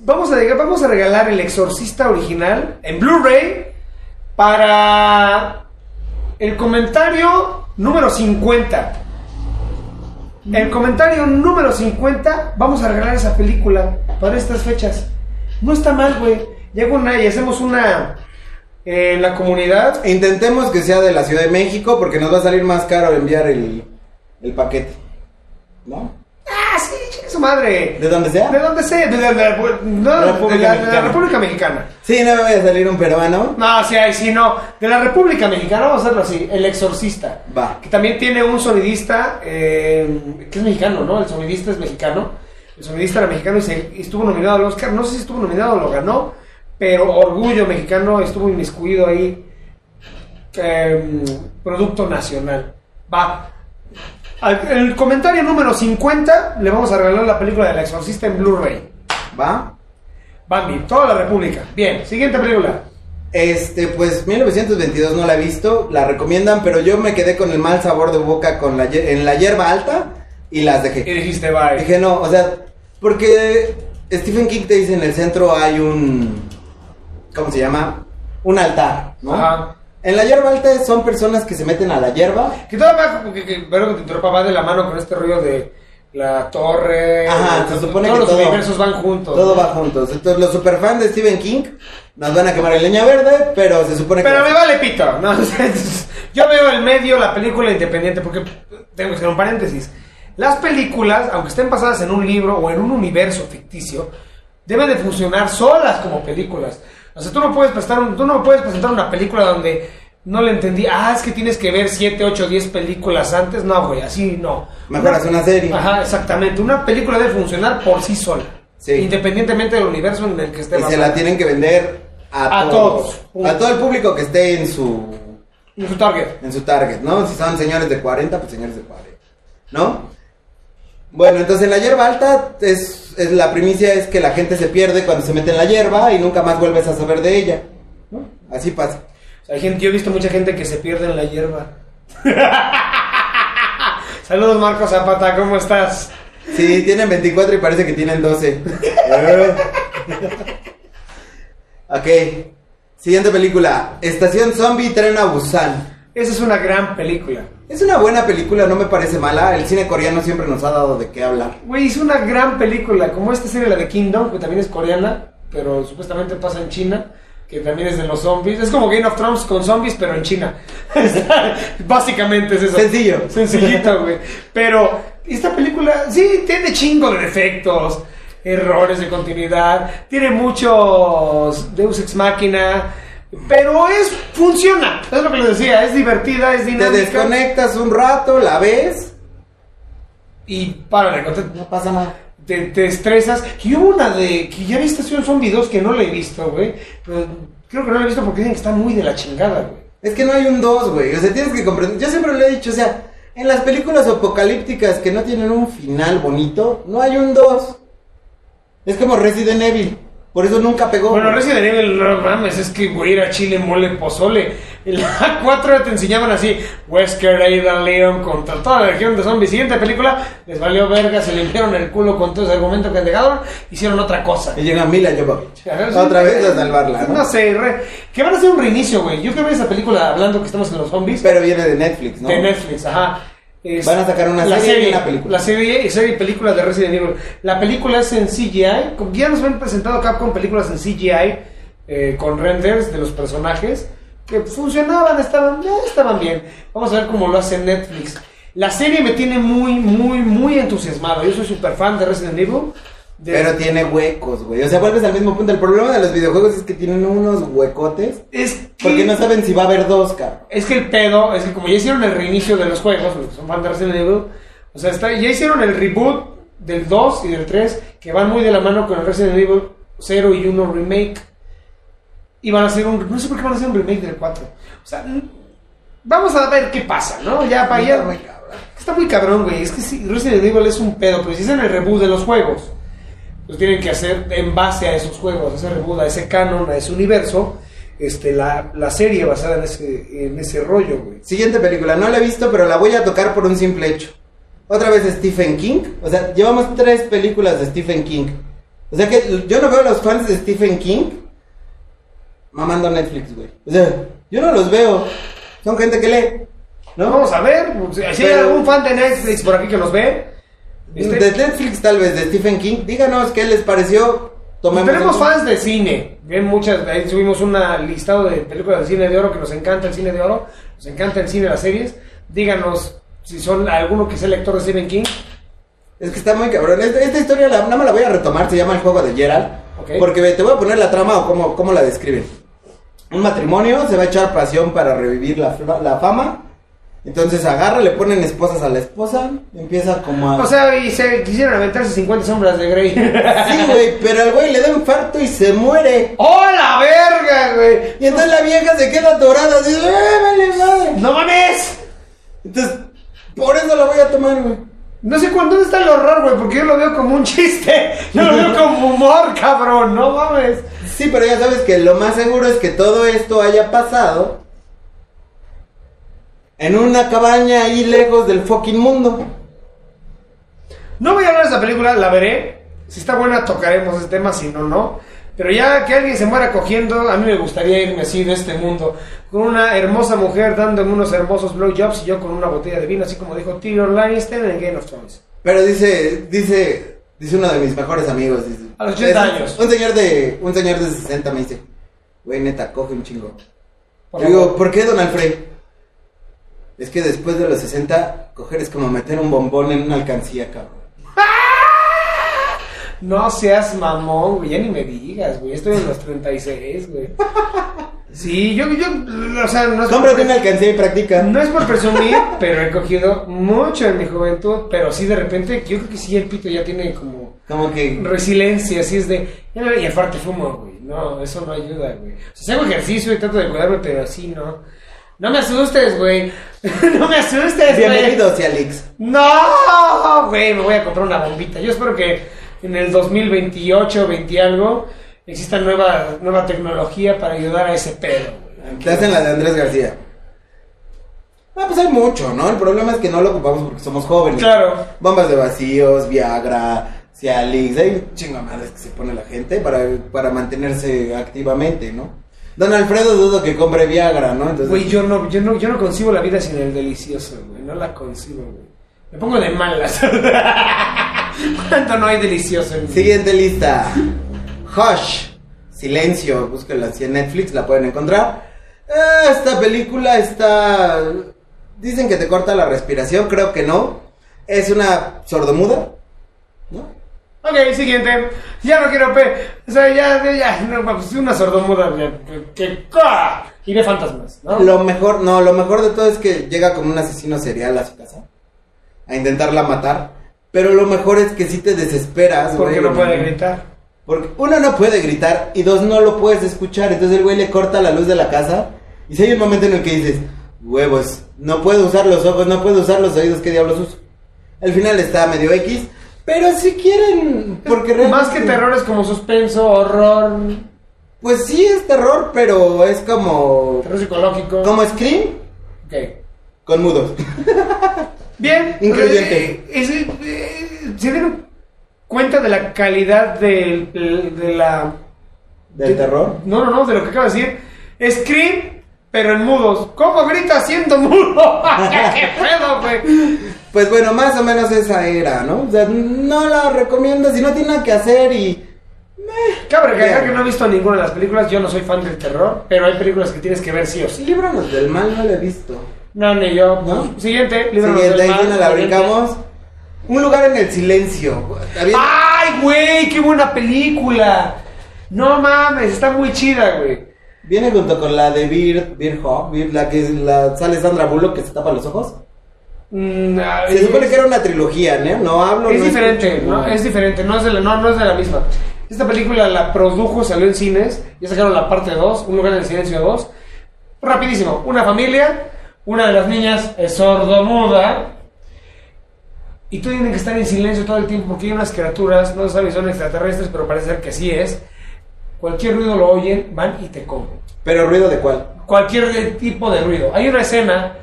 Vamos a, vamos a regalar el exorcista original en Blu-ray para el comentario número 50. El comentario número 50, vamos a regalar esa película para estas fechas. No está mal, güey. Llega una y hacemos una eh, en la comunidad. Intentemos que sea de la Ciudad de México porque nos va a salir más caro enviar el, el paquete. ¿No? Ah, sí, chingue su madre. ¿De dónde sea? ¿De dónde sé? De, la- de no, República la- de la Mexicana. República Mexicana. Sí, no me vaya a salir un peruano. No, sí, ahí sí, no. De la República Mexicana, vamos a hacerlo así. El Exorcista. Va. Que también tiene un sonidista eh, que es mexicano, ¿no? El sonidista es mexicano. El sonidista era mexicano y, se- y estuvo nominado al Oscar. No sé si estuvo nominado o lo ganó, pero Orgullo Mexicano estuvo inmiscuido ahí. Eh, producto nacional. Va. Al el comentario número 50 le vamos a regalar la película del Exorcista en Blu-ray. ¿Va? Bambi, toda la República. Bien, siguiente película. Este, pues 1922 no la he visto, la recomiendan, pero yo me quedé con el mal sabor de boca con la, en la hierba alta y las Y dejé. dijiste, bye. Dije, no, o sea, porque Stephen King te dice en el centro hay un, ¿cómo se llama? Un altar, ¿no? Ajá. En la hierba alta son personas que se meten a la hierba. Que todavía, que, que, pero que te interrumpa, va de la mano con este rollo de la torre. Ajá, se supone todos que los todo- universos van juntos. Todo ¿no? va juntos. Entonces los superfans de Stephen King nos van a quemar en leña verde, pero se supone que... Pero me vale pito. ¿no? Yo veo el medio, la película independiente, porque tengo que hacer un paréntesis. Las películas, aunque estén basadas en un libro o en un universo ficticio, deben de funcionar solas como películas. O sea, tú no puedes prestar un- tú no puedes presentar una película donde no le entendí, ah, es que tienes que ver 7, 8, 10 películas antes. No, güey, así no. Mejor haz una serie. Ajá, exactamente. Una película debe funcionar por sí sola. Sí. Independientemente del universo en el que esté Y se la tienen que vender a, A todos. todos. A todo el público que esté en su En su target. en su target, ¿no? Si son señores de 40, pues señores de 40, ¿no? Bueno, entonces en la hierba alta es, es la primicia es que la gente se pierde cuando se mete en la hierba y nunca más vuelves a saber de ella, ¿no? Así pasa. O sea, gente, yo he visto mucha gente que se pierde en la hierba. Saludos Marco Zapata, ¿cómo estás? Sí, tienen 24 y parece que tienen 12. ok. Siguiente película. Estación Zombie Tren a Busan. Esa es una gran película. Es una buena película, no me parece mala. El cine coreano siempre nos ha dado de qué hablar. Güey, es una gran película, como esta serie, la de Kingdom, que también es coreana, pero supuestamente pasa en China, que también es de los zombies. Es como Game of Thrones con zombies, pero en China. Básicamente es eso. Sencillo. Sencillito, güey. Pero esta película, sí, tiene chingo de defectos, errores de continuidad, tiene muchos Deus Ex Machina, Pero es, funciona. Es lo que les decía, es divertida, es Te dinámica. desconectas un rato, la ves, Y para te, no pasa nada. te, te estresas. Y hubo una de, que ya viste Zombie 2 que no la he visto, güey. Pero creo que no la he visto porque dicen que está muy de la chingada, güey. Es que no hay un 2, güey. O sea, tienes que comprender. Yo siempre lo he dicho, o sea, en las películas apocalípticas que no tienen un final bonito, no hay un 2. Es como Resident Evil. Por eso nunca pegó. Bueno, Resident Evil, no mames, es que güey, ir a Chile, mole, pozole. En la 4 te enseñaban así, Wesker, Aidan, Leon contra toda la región de zombies. Siguiente película, les valió verga, se limpiaron el culo con todo ese argumento que dejaron, hicieron otra cosa. Y llega Mila Jovovich. Otra vez a salvarla, ¿no? No sé, re- que van a hacer un reinicio, güey. Yo quiero ver esa película hablando que estamos en los zombies. Pero viene de Netflix, ¿no? De Netflix, ajá. Es- Van a sacar una la serie y una película. La serie y serie y película de Resident Evil. La película es en CGI. Ya nos han presentado Capcom películas en CGI eh, con renders de los personajes que funcionaban, estaban, ya estaban bien. Vamos a ver cómo lo hace Netflix. La serie me tiene muy, muy, muy entusiasmado. Yo soy súper fan de Resident Evil. De- Pero tiene huecos, güey. O sea, vuelves al mismo punto. El problema de los videojuegos es que tienen unos huecotes. es que- Porque no saben si va a haber dos, cabrón. Es que el pedo, es que como ya hicieron el reinicio de los juegos, son fans de Resident Evil, o sea, está- ya hicieron el reboot del 2 y del 3, que van muy de la mano con el Resident Evil 0 y 1 remake. Y van a hacer un, no sé por qué van a hacer un remake del 4. O sea, vamos a ver qué pasa, ¿no? Ya para allá. Está muy cabrón. Güey. Es que sí, Resident Evil es un pedo, pero si hacen el reboot de los juegos, pues tienen que hacer en base a esos juegos, a ese reboot, a ese canon, a ese universo, este, la, la serie basada en ese, en ese rollo, güey. Siguiente película, no la he visto, pero la voy a tocar por un simple hecho. Otra vez Stephen King. O sea, llevamos tres películas de Stephen King. O sea que yo no veo a los fans de Stephen King mamando Netflix, güey. O sea, yo no los veo. Son gente que lee. ¿no? Vamos a ver, si hay algún fan de Netflix por aquí que nos ve. Este, De Netflix tal vez, de Stephen King. Díganos qué les pareció. Tomemos tenemos en- fans de cine. Bien, muchas. Ahí subimos un listado de películas de cine de oro que nos encanta el cine de oro. Nos encanta el cine, las series. Díganos si son alguno que sea lector de Stephen King. Es que está muy cabrón. Esta, esta historia la, nada más la voy a retomar, se llama El juego de Gerald. Ok. Porque te voy a poner la trama o cómo, cómo la describen. Un matrimonio se va a echar pasión para revivir la, la fama. Entonces agarra, le ponen esposas a la esposa. Empieza como a. O sea, y se quisieron aventarse 50 sombras de Grey. sí, güey, pero al güey le da infarto y se muere. ¡Oh, la verga, güey! Y entonces la vieja se queda atorada. Así, ¡eh, vale madre! ¡No mames! Entonces, por eso la voy a tomar, güey. No sé cuándo está el horror, güey, porque yo lo veo como un chiste. Yo lo veo como humor, cabrón. No mames. Sí, pero ya sabes que lo más seguro es que todo esto haya pasado en una cabaña ahí lejos del fucking mundo. No voy a hablar de esa película, la veré. Si está buena, tocaremos ese tema, si no, no. Pero ya que alguien se muera cogiendo, a mí me gustaría irme así de este mundo. Con una hermosa mujer dándome unos hermosos blowjobs y yo con una botella de vino, así como dijo Tyrion Lannister en Game of Thrones. Pero dice, dice, dice uno de mis mejores amigos. Dice, A los 80 es- años. Un señor de, un señor de 60 me dice, güey, neta, coge un chingo. Por Yo digo. ¿por qué, don Alfred? Es que después de los 60, coger es como meter un bombón en una alcancía, cabrón. No seas mamón, güey, ya ni me digas, güey. Estoy en los 36, güey. Sí, yo, yo, o sea, no es por- Cómprate una alcancía y practica. No es por presumir, pero he cogido mucho en mi juventud, pero sí de repente, yo creo que sí el pito ya tiene como Como que... resiliencia, así es de, y aparte fumo, güey, no, eso no ayuda, güey. O sea, hago ejercicio y trato de cuidarme, pero así no. No me asustes, güey. no me asustes, güey. Bienvenido, Cialix. No, güey, me voy a comprar una bombita. Yo espero que en el 2028, 20 y algo, exista nueva, nueva tecnología para ayudar a ese pedo. Te hacen la de Andrés García. Ah, pues hay mucho, ¿no? El problema es que no lo ocupamos porque somos jóvenes. Claro. Bombas de vacíos, Viagra, Cialix, hay un chingo de madres que se pone la gente para, para mantenerse activamente, ¿no? Don Alfredo dudo que compre Viagra, ¿no? Entonces, Güey, yo no, yo no, yo no concibo la vida sin el delicioso, güey. No la concibo, güey. Me pongo de malas. ¿Cuánto no hay delicioso en mi Siguiente lista. Hush. Silencio. Búsquenla así en Netflix, la pueden encontrar. Esta película está... Dicen que te corta la respiración, creo que no. Es una sordomuda, ¿no? Ok, siguiente. Ya no quiero pe... O sea, ya, ya, no, pues una sordomuda que... ve fantasmas, ¿no? Lo mejor, no, lo mejor de todo es que llega como un asesino serial a su casa a intentarla matar. Pero lo mejor es que sí te desesperas, Porque güey. no puede gritar. Porque uno no puede gritar y dos no lo puedes escuchar. Entonces el güey le corta la luz de la casa. Y si hay un momento en el que dices, huevos, no puedo usar los ojos, no puedo usar los oídos, ¿qué diablos uso? El final está medio X. Pero si quieren, porque Más que realmente- terror es como suspenso, horror, Pues sí es terror, pero es como. terror psicológico. Como Scream Ok. con mudos. Bien. Incluyente. Eh, es- eh, ¿Se dieron cuenta de la calidad de, la... Del terror. No, no, no, de lo que acabo de decir. Scream, pero en mudos. ¿Cómo grita siendo mudo? ¿Qué pedo, güey? Pues bueno, más o menos esa era, ¿no? O sea, no la recomiendo si no tiene nada que hacer y. Recalcar Bien. que no he visto ninguna de las películas. Yo no soy fan del terror, pero hay películas que tienes que ver sí o sí. Líbranos del mal, no la he visto. No, ni yo. ¿No? Siguiente, Líbranos Siguiente, del Mal. nos la Siguiente. brincamos. Un lugar en el silencio. ¡Ay, güey! ¡Qué buena película! No mames, está muy chida, güey. Viene junto con la de Beer, Beer Hawk, la que la sale Sandra Bullock que se tapa los ojos. Mm, ah, Se supone que era una trilogía, ¿no? No hablo. Es no diferente, escucho, ¿no? Es diferente, no es, de la, no, no es de la misma. Esta película la produjo, salió en cines, ya sacaron la parte 2, Un lugar en el silencio 2. Rapidísimo, una familia, una de las niñas es sordomuda, y tú tienen que estar en silencio todo el tiempo porque hay unas criaturas, no se sabe si son extraterrestres, pero parece ser que sí es. Cualquier ruido lo oyen, van y te comen. Pero ruido de cuál? Cualquier tipo de ruido. Hay una escena,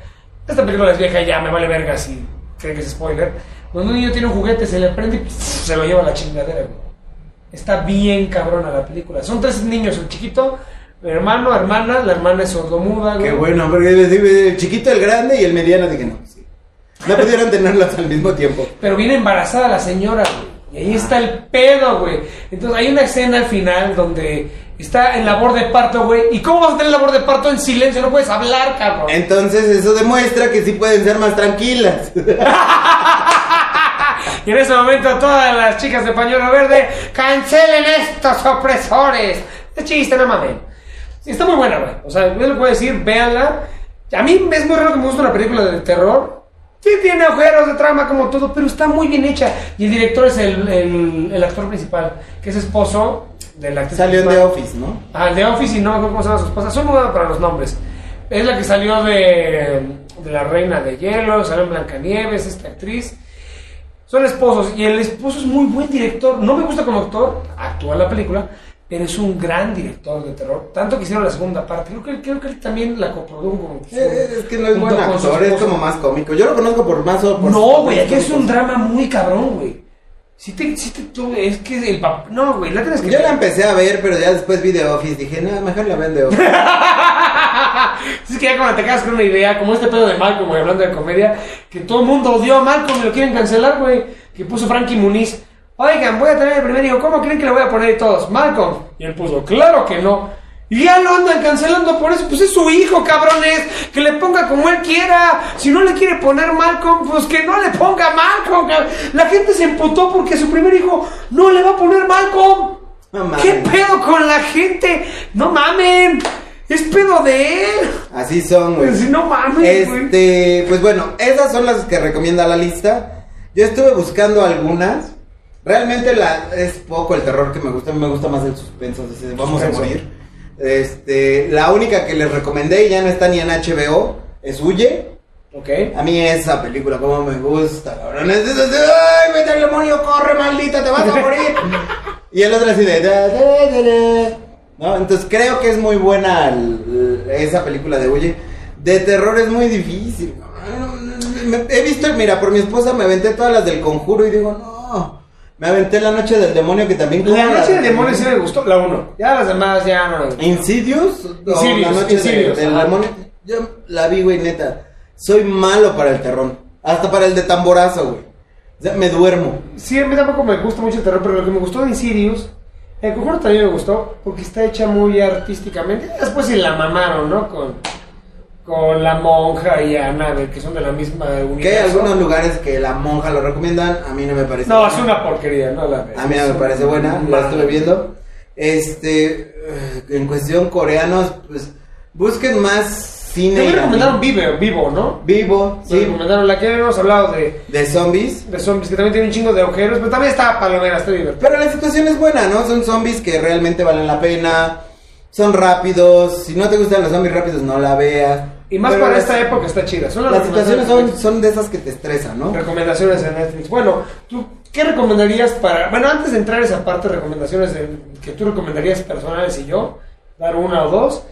esta película es vieja ya, me vale verga si creen que es spoiler, donde un niño tiene un juguete, se le prende y se lo lleva a la chingadera. güey. Está bien cabrona la película. Son tres niños, el chiquito, hermano, hermana, la hermana es sordomuda. güey. Qué bueno, porque el chiquito, el grande y el mediano dije, no, sí. No pudieron tenerlos al mismo tiempo. Pero viene embarazada la señora, güey. Y ahí está el pedo, güey. Entonces hay una escena al final donde está en labor de parto, güey. ¿Y cómo vas a tener labor de parto en silencio? No puedes hablar, cabrón. Entonces eso demuestra que sí pueden ser más tranquilas. Y en ese momento todas las chicas de pañuelo verde cancelen estos opresores. Es chiste, no mames. Está muy buena, güey. O sea, yo les puedo decir, véanla. A mí es muy raro que me guste una película de terror. Sí tiene agujeros de trama como todo, pero está muy bien hecha. Y el director es el, el- el actor principal, que es esposo de la actriz Salió en The. Office, ¿no? Ah, de Office y no me acuerdo cómo se llama su esposa. Son nuevas para los nombres. Es la que salió de, de La Reina de Hielo, salió en Blancanieves, esta actriz. Son esposos y el esposo es muy buen director. No me gusta como actor, actúa en la película, pero es un gran director de terror. Tanto que hicieron la segunda parte. Creo que, creo que él también la coprodujo como Eh, eh, Es que no es buen actor, es como más cómico. Yo lo conozco por más por No, güey, aquí es un drama muy cabrón, güey. Si te, si te, tú- es que el papá. No, güey, la tienes que Yo ver. la empecé a ver, pero ya después vi The Office. Dije, no, mejor la ven The Office. es que ya cuando te quedas con una idea, como este pedo de Malcolm, güey, hablando de comedia, que todo el mundo odió a Malcolm y lo quieren cancelar, güey, que puso Frankie Muniz. Oigan, voy a tener el primer hijo, ¿cómo creen que le voy a poner y todos? Malcolm. Y él puso, claro que no. Y ya lo andan cancelando por eso, pues es su hijo, cabrones, que le ponga como él quiera. Si no le quiere poner Malcolm, pues que no le ponga Malcolm. La gente se emputó porque su primer hijo no le va a poner Malcolm. No. ¿Qué pedo con la gente? No mamen. Es pedo de él. Así son, güey. Pues, no mames, güey. Este, pues bueno, esas son las que recomienda la lista. Yo estuve buscando algunas. Realmente la, es poco el terror que me gusta, me gusta más el suspenso, vamos a morir. Este, la única que les recomendé y ya no está ni en HBO es Huye. Ok. A mí esa película como me gusta, cabrón. Es ay, vete al demonio, corre, maldita, te vas a morir. y el otro así de, da, da, da, da. ¿no? Entonces creo que es muy buena el- esa película de Huye. De terror es muy difícil. He visto, mira, por mi esposa me aventé todas las del conjuro y digo, no. Me aventé la noche del demonio que también La noche del demonio sí me gustó, la uno. Ya las demás ya no. Insidious, o Insidious, la noche Insidious, del demonio. Yo la vi, güey, neta. Soy malo para el terror. Hasta para el de tamborazo, güey. O sea, me duermo. Sí, a mí tampoco me gusta mucho el terror, pero lo que me gustó de Insidious, el conjuro también me gustó, porque está hecha muy artísticamente. Después sí la mamaron, ¿no? Con, con la monja y Annabelle, que son de la misma universo. Que hay algunos lugares que la monja lo recomiendan, a mí no me parece. No, buena. es una porquería, no la. A mí no me parece buena, la estuve viendo. Este, eh, en cuestión coreanos, pues busquen más cine me recomendaron. Vivo, Vivo, ¿no? vivo, Sí. sí, recomendaron la que habíamos hablado de, de zombies. de zombies, que también tiene un chingo de agujeros, pero también está palomera, está divertido. Pero la situación es buena, ¿no? Son zombies que realmente valen la pena, son rápidos. Si no te gustan los zombies rápidos, no la veas. Y más Pero para las- esta época está chida. Son las, Las situaciones son, son de esas que te estresan, ¿no? recomendaciones de Netflix. Bueno, ¿tú qué recomendarías para... Bueno, antes de entrar a esa parte de recomendaciones de- que tú recomendarías personales y yo, dar una o dos,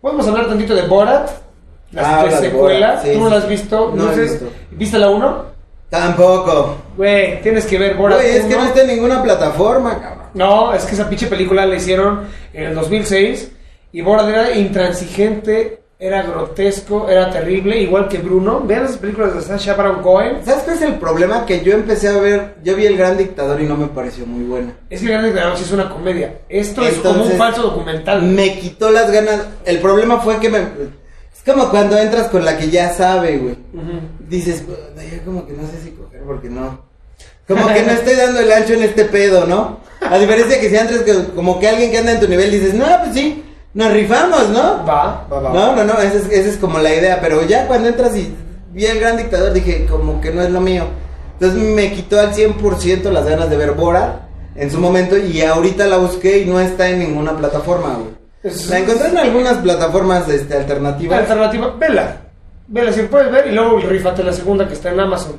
podemos hablar tantito de Borat, la Ah, habla de secuela. Borat, sí, ¿Tú no sí. la has visto? No he sé, visto. ¿Viste la uno? Tampoco. Güey, tienes que ver Borat Güey, es que 1. no está en ninguna plataforma, cabrón. No, es que esa pinche película la hicieron en el 2006 y Borat era intransigente, era grotesco, era terrible, igual que Bruno. Vean esas películas de Sacha Baron Cohen. ¿Sabes cuál es el problema? Que yo empecé a ver, yo vi El Gran Dictador y no me pareció muy buena. Es que Grandes Ganados es una comedia. Esto es como un falso documental. Me quitó las ganas. El problema fue que me... Es como cuando entras con la que ya sabe, güey. Dices, "Puta, ya como que no sé si coger porque no... Como que no estoy dando el ancho en este pedo, ¿no? A diferencia que si antes que- como que alguien que anda en tu nivel dices, no, pues sí, nos rifamos, ¿no? Va, va, va. No, no, no, esa es, esa es como la idea, pero ya cuando entras y vi el gran dictador dije, como que no es lo mío. Entonces me quitó al 100% las ganas de ver Bora en su momento y ahorita la busqué y no está en ninguna plataforma, güey. La encontré en algunas plataformas este, alternativas. Alternativa, vela. Vela si puedes ver y luego rifate la segunda que está en Amazon.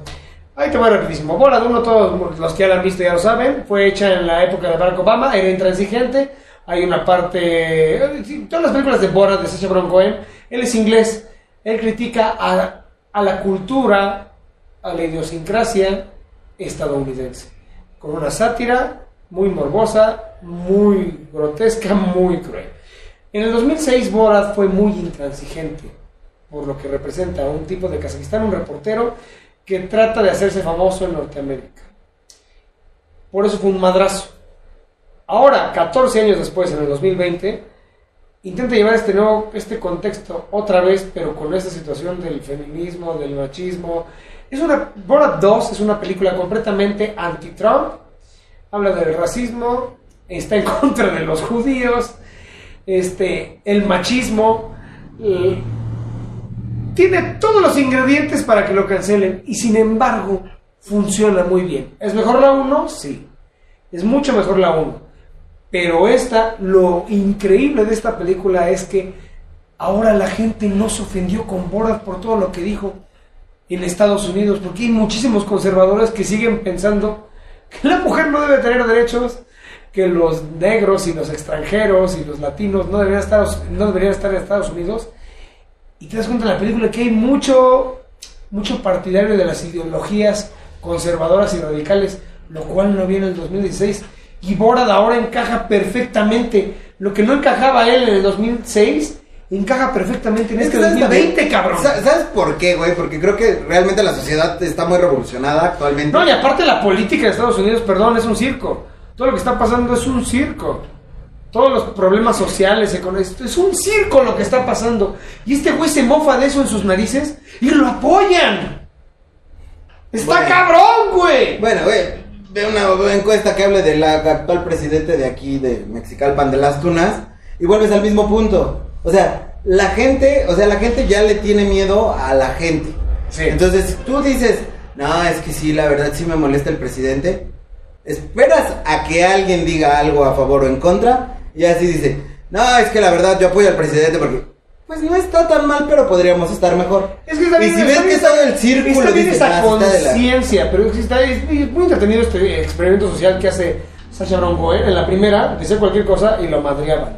Ahí te voy rapidísimo. Borat 1, todos los que ya la han visto ya lo saben. Fue hecha en la época de Barack Obama, era intransigente. Hay una parte. eh, Todas las películas de Borat de Sacha Baron Cohen, él es inglés. Él critica a, a la cultura, a la idiosincrasia estadounidense. Con una sátira muy morbosa, muy grotesca, muy cruel. En el 2006 Borat fue muy intransigente, por lo que representa a un tipo de Kazajistán, un reportero que trata de hacerse famoso en Norteamérica. Por eso fue un madrazo. Ahora, 14 años después, en el 2020, intenta llevar este nuevo, este contexto otra vez, pero con esta situación del feminismo, del machismo. Es una, Borat 2 es una película completamente anti-Trump, habla del racismo, está en contra de los judíos, este, el machismo, tiene todos los ingredientes para que lo cancelen y sin embargo funciona muy bien. ¿Es mejor la 1? Sí. Es mucho mejor la 1. Pero esta, lo increíble de esta película es que ahora la gente no se ofendió con Borat por todo lo que dijo en Estados Unidos, porque hay muchísimos conservadores que siguen pensando que la mujer no debe tener derechos, que los negros y los extranjeros y los latinos no deberían estar, no deberían estar en Estados Unidos. Y te das cuenta en la película que hay mucho, mucho partidario de las ideologías conservadoras y radicales, lo cual no viene en el 2016. Y Borat ahora encaja perfectamente. Lo que no encajaba él en el 2006, encaja perfectamente en Es este que, ¿sabes 2020, también? cabrón. Sa- ¿Sabes por qué, güey? Porque creo que realmente la sociedad está muy revolucionada actualmente. No, y aparte la política de Estados Unidos, perdón, es un circo. Todo lo que está pasando es un circo. Todos los problemas sociales, económicos, es un circo lo que está pasando. Y este güey se mofa de eso en sus narices y lo apoyan. Está Bueno. cabrón, güey. Bueno, güey, ve una encuesta que hable del actual presidente de aquí, de Mexicalpan de las Tunas, y vuelves al mismo punto. O sea, la gente, o sea, la gente ya le tiene miedo a la gente. Sí. Entonces, tú dices, no, es que sí, la verdad sí me molesta el presidente, esperas a que alguien diga algo a favor o en contra, y así dice, no, es que la verdad yo apoyo al presidente porque... Pues no está tan mal, pero podríamos estar mejor. Es que está bien, y si ves que está- todo el círculo Está bien dices, esa "Ah, está de la-". conciencia, pero está- es- muy entretenido este experimento social que hace Sacha Baron Cohen. En la primera, decía cualquier cosa y lo madreaban.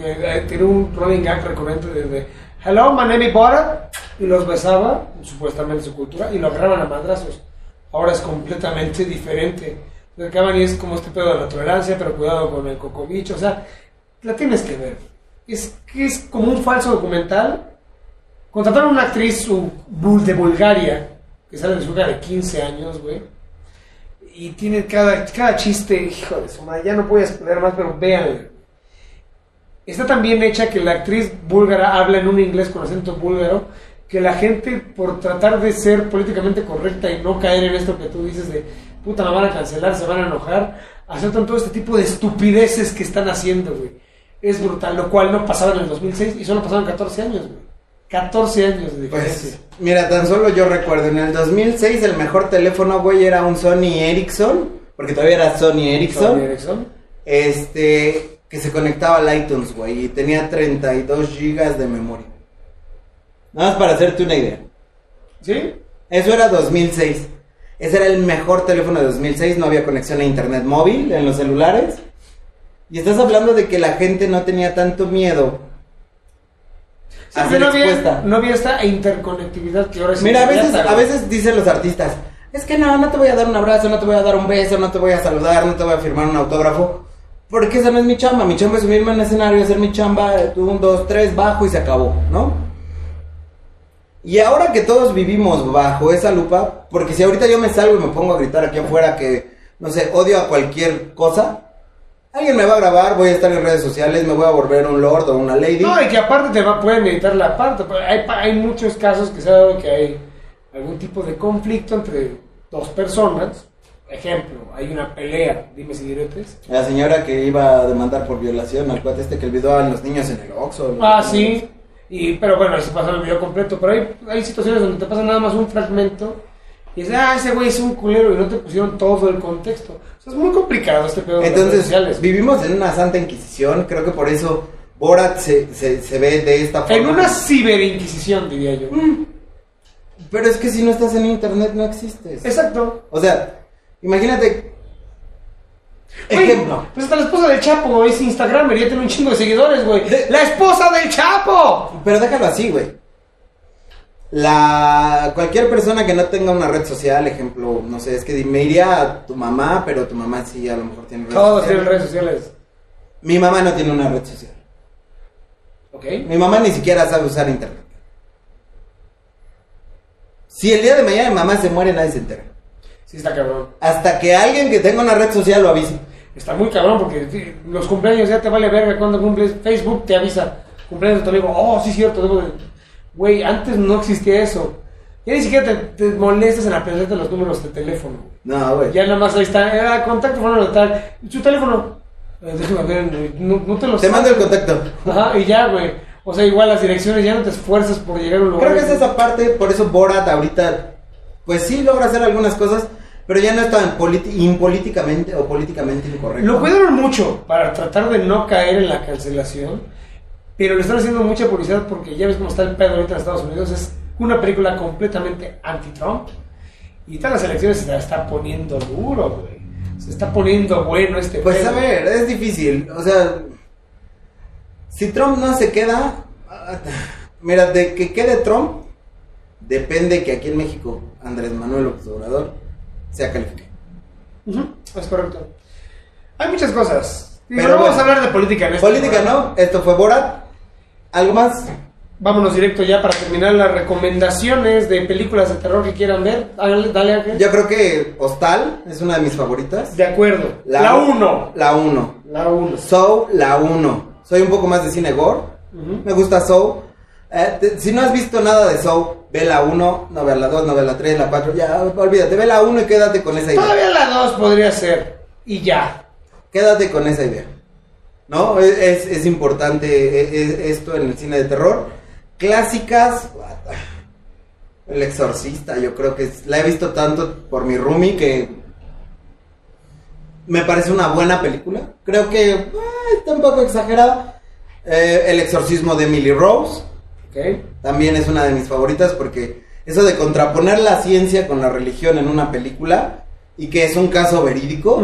Eh, eh, Tiene un running gag recurrente desde Hello, my name is Borat", y los besaba, supuestamente su cultura, y lo agarraban a madrazos. Ahora es completamente diferente. Acaban y es como este pedo de la tolerancia, pero cuidado con el cocobicho. O sea, la tienes que ver. Es que es como un falso documental Contrataron a una actriz de Bulgaria, que sale de su hija de 15 años, güey. Y tiene cada, cada chiste, hijo de su madre, ya no voy a más, pero véanle. está tan bien hecha que la actriz búlgara habla en un inglés con acento búlgaro, que la gente, por tratar de ser políticamente correcta y no caer en esto que tú dices de puta, la van a cancelar, se van a enojar, aceptan todo este tipo de estupideces que están haciendo, güey. Es brutal, lo cual no pasaba en el 2006 y solo pasaron 14 años, güey. 14 años de diferencia. Pues, mira, tan solo yo recuerdo, en el 2006 el mejor teléfono, güey, era un Sony Ericsson, porque todavía era Sony Ericsson, Sony Ericsson. este, que se conectaba al iTunes, güey, y tenía 32 gigas de memoria. Nada más para hacerte una idea. ¿Sí? Eso era 2006. Ese era el mejor teléfono de 2006, no había conexión a internet móvil en los celulares. Y estás hablando de que la gente no tenía tanto miedo Sí, no, había, no había esta interconectividad que ahora sí Mira, a veces, a veces dicen los artistas, es que no, no te voy a dar un abrazo, no te voy a dar un beso, no te voy a saludar, no te voy a firmar un autógrafo, porque esa no es mi chamba, mi chamba es subirme en escenario, hacer mi chamba, un, dos, tres, bajo y se acabó, ¿no? Y ahora que todos vivimos bajo esa lupa, porque si ahorita yo me salgo y me pongo a gritar aquí afuera que, no sé, odio a cualquier cosa, alguien me va a grabar, voy a estar en redes sociales, me voy a volver un lord o una lady. No, y que aparte te va, pueden editar la parte. Hay, hay muchos casos que se ha dado que hay algún tipo de conflicto entre dos personas. Ejemplo, hay una pelea, dime si diretes. La señora que iba a demandar por violación al cuate este que olvidó a los niños en el Oxxo. Ah, sí. Y, pero bueno, ahí se pasa el video completo. Pero hay, hay situaciones donde te pasa nada más un fragmento. Y dices, ah, ese güey es un culero. Y no te pusieron todo el contexto. O sea, es muy complicado este pedo de las redes Entonces, sociales. vivimos en una santa inquisición. Creo que por eso Borat se, se, se ve de esta forma. En una ciberinquisición, diría yo. Pero es que si no estás en internet no existes. Exacto. O sea, imagínate. Güey, Ejemplo. Pues hasta la esposa del Chapo es Instagram, y ya tiene un chingo de seguidores, güey. De- ¡La esposa del Chapo! Pero déjalo así, güey. La cualquier persona que no tenga una red social, ejemplo, no sé, es que me iría a tu mamá, pero tu mamá sí a lo mejor tiene red Todos tienen redes sociales. Mi mamá no tiene una red social. ¿Ok? Mi mamá ni siquiera sabe usar internet. Si el día de mañana mi mamá se muere, nadie se entera. Sí, está cabrón. Hasta que alguien que tenga una red social lo avise. Está muy cabrón porque los cumpleaños ya te vale verga cuando cumples. Facebook te avisa. Cumpleaños te digo, oh, sí, cierto. debo de-". Güey, antes no existía eso. Ya ni siquiera te, te molestas en aprenderte los números de teléfono. No, güey. Ya nada más ahí está, ah, contacto, fulano de tal. Su teléfono. Eh, déjame ver, no, no te lo Te sabes. mando el contacto. Ajá, y ya, güey. O sea, igual las direcciones ya no te esfuerzas por llegar a un lugar. Creo que es esa parte, por eso Borat ahorita, pues sí logra hacer algunas cosas, pero ya no es tan impolíticamente o políticamente incorrecto. Lo cuidaron mucho para tratar de no caer en la cancelación, pero le están haciendo mucha publicidad porque ya ves cómo está el pedo ahorita en Estados Unidos. Es una película completamente anti-Trump y todas las elecciones se la está poniendo duro, güey. Se está poniendo bueno este Pues pedo. a ver, es difícil. O sea, si Trump no se queda, mira, de que quede Trump, depende que aquí en México Andrés Manuel Obrador sea calificado. Ujú, es correcto. Hay muchas cosas. Pero no vamos bueno. a hablar de política en este Política programa. no, esto fue Borat. ¿Algo más? Vámonos directo ya para terminar las recomendaciones de películas de terror que quieran ver. Dale, dale Ángel. Yo creo que Hostal es una de mis favoritas. De acuerdo. La 1. La 1. La 1. Soul, la 1. Soy un poco más de cine gore. Me gusta Soul. Eh, si no has visto nada de Soul, ve la 1, no ve la 2, no ve la 3, la 4. Ya, olvídate, ve la 1 y quédate con esa idea. Todavía la 2 podría ser. Y ya. Quédate con esa idea. ¿No? Es, es- es importante e- e- esto en el cine de terror. Clásicas. El exorcista, yo creo que la he visto tanto por mi roomie que me parece una buena película. Creo que ah, está un poco exagerada. Eh, el exorcismo de Emily Rose También es una de mis favoritas porque eso de contraponer la ciencia con la religión en una película y que es un caso verídico,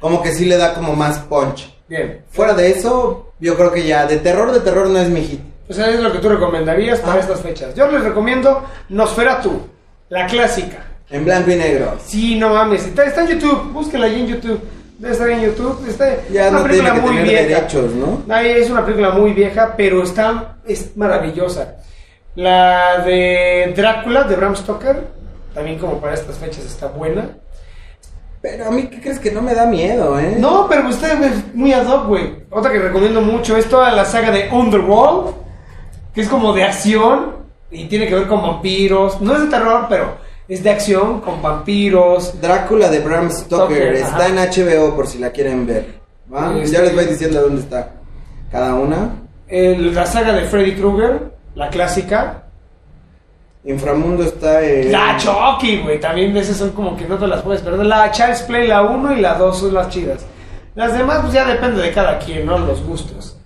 como que sí le da como más punch. Bien. Fuera de eso, yo creo que ya de terror, de terror no es mi hit. O sea, es lo que tú recomendarías para Ah. estas fechas. Yo les recomiendo Nosferatu, la clásica. En blanco y negro. Sí, no mames. Está, está en YouTube. Búsquela ahí en YouTube. Debe estar en YouTube. Está, Ya es una no película tiene que muy tener vieja. derechos, ¿no? Ay, es una película muy vieja, pero está es maravillosa. La de Drácula de Bram Stoker, también como para estas fechas está buena. Pero a mí, ¿qué crees que no me da miedo, eh? No, pero usted es muy ad hoc, güey. Otra que recomiendo mucho es toda la saga de Underworld, que es como de acción y tiene que ver con vampiros. No es de terror, pero es de acción con vampiros. Drácula de Bram Stoker Stoker, está ajá. en HBO por si la quieren ver. ¿va? Este- Ya les voy diciendo dónde está cada una. El- la saga de Freddy Krueger, la clásica. Inframundo está en. La Chucky, güey. También de esas son como que no te las puedes perder. La Child's Play, la 1 y la 2 son las chidas. Las demás, pues ya depende de cada quien, ¿no? Los gustos.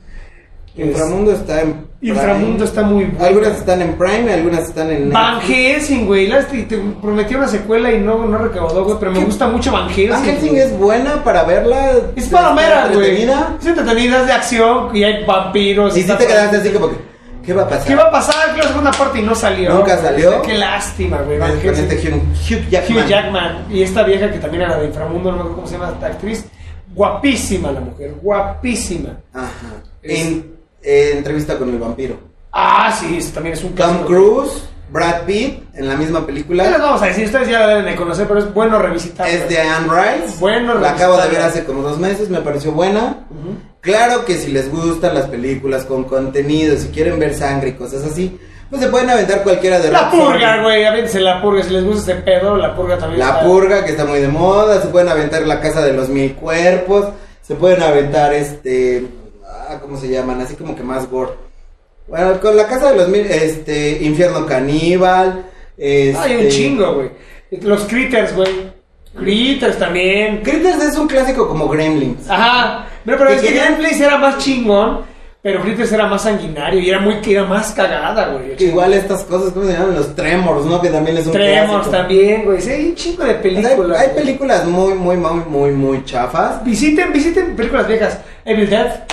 Inframundo está en. Inframundo está muy bueno. Algunas están en Prime, algunas están en. Van. Helsing, güey. Te, te prometí una secuela y no, no recaudó, güey. Pero me ¿Qué? gusta mucho Van Helsing. Van Helsing es buena para verla. Es palomera, güey. Es entretenida, es de acción y hay vampiros. Y si está te quedaste así como que. ¿Qué va a pasar? ¿Qué va a pasar? Que la segunda parte y no salió. Nunca salió. Qué lástima, güey. Van Helsing. este Hugh, Hugh Jackman. Hugh Jackman. Y esta vieja que también era de Inframundo, no me acuerdo cómo se llama esta actriz. Guapísima la mujer, guapísima. Ajá. Es- En eh, entrevista con el vampiro. Ah, sí, eso también es un Tom clásico. Cruise, Brad Pitt en la misma película. vamos a decir, ustedes ya la deben de conocer, pero es bueno revisitar. Es de Anne Rice. Bueno, La acabo de ver hace como dos meses, me pareció buena. Ujú. Claro que si les gustan las películas con contenido, si quieren ver sangre y cosas así, pues se pueden aventar cualquiera de La Rob purga, güey, avéntense la purga, si les gusta ese pedo, la purga también La está- purga, que está muy de moda, se pueden aventar la casa de los mil cuerpos, se pueden aventar este, ah, ¿cómo se llaman? Así como que más gore. Bueno, con la casa de los mil, este, infierno caníbal, este... Hay un chingo, güey. Los Critters, güey. Critters también. Critters es un clásico como Gremlins. Ajá. Pero, pero Que es que Gameplays era más chingón, pero Critters era más sanguinario y era muy que era más cagada, güey. Igual estas cosas, ¿cómo se llaman? Los Tremors, ¿no? Que también es un Tremors clásico. también, güey. Sí, hay un chingo de O sea, películas. hay, hay películas muy, muy, muy, muy, muy chafas. Visiten, visiten películas viejas. Evil Dead.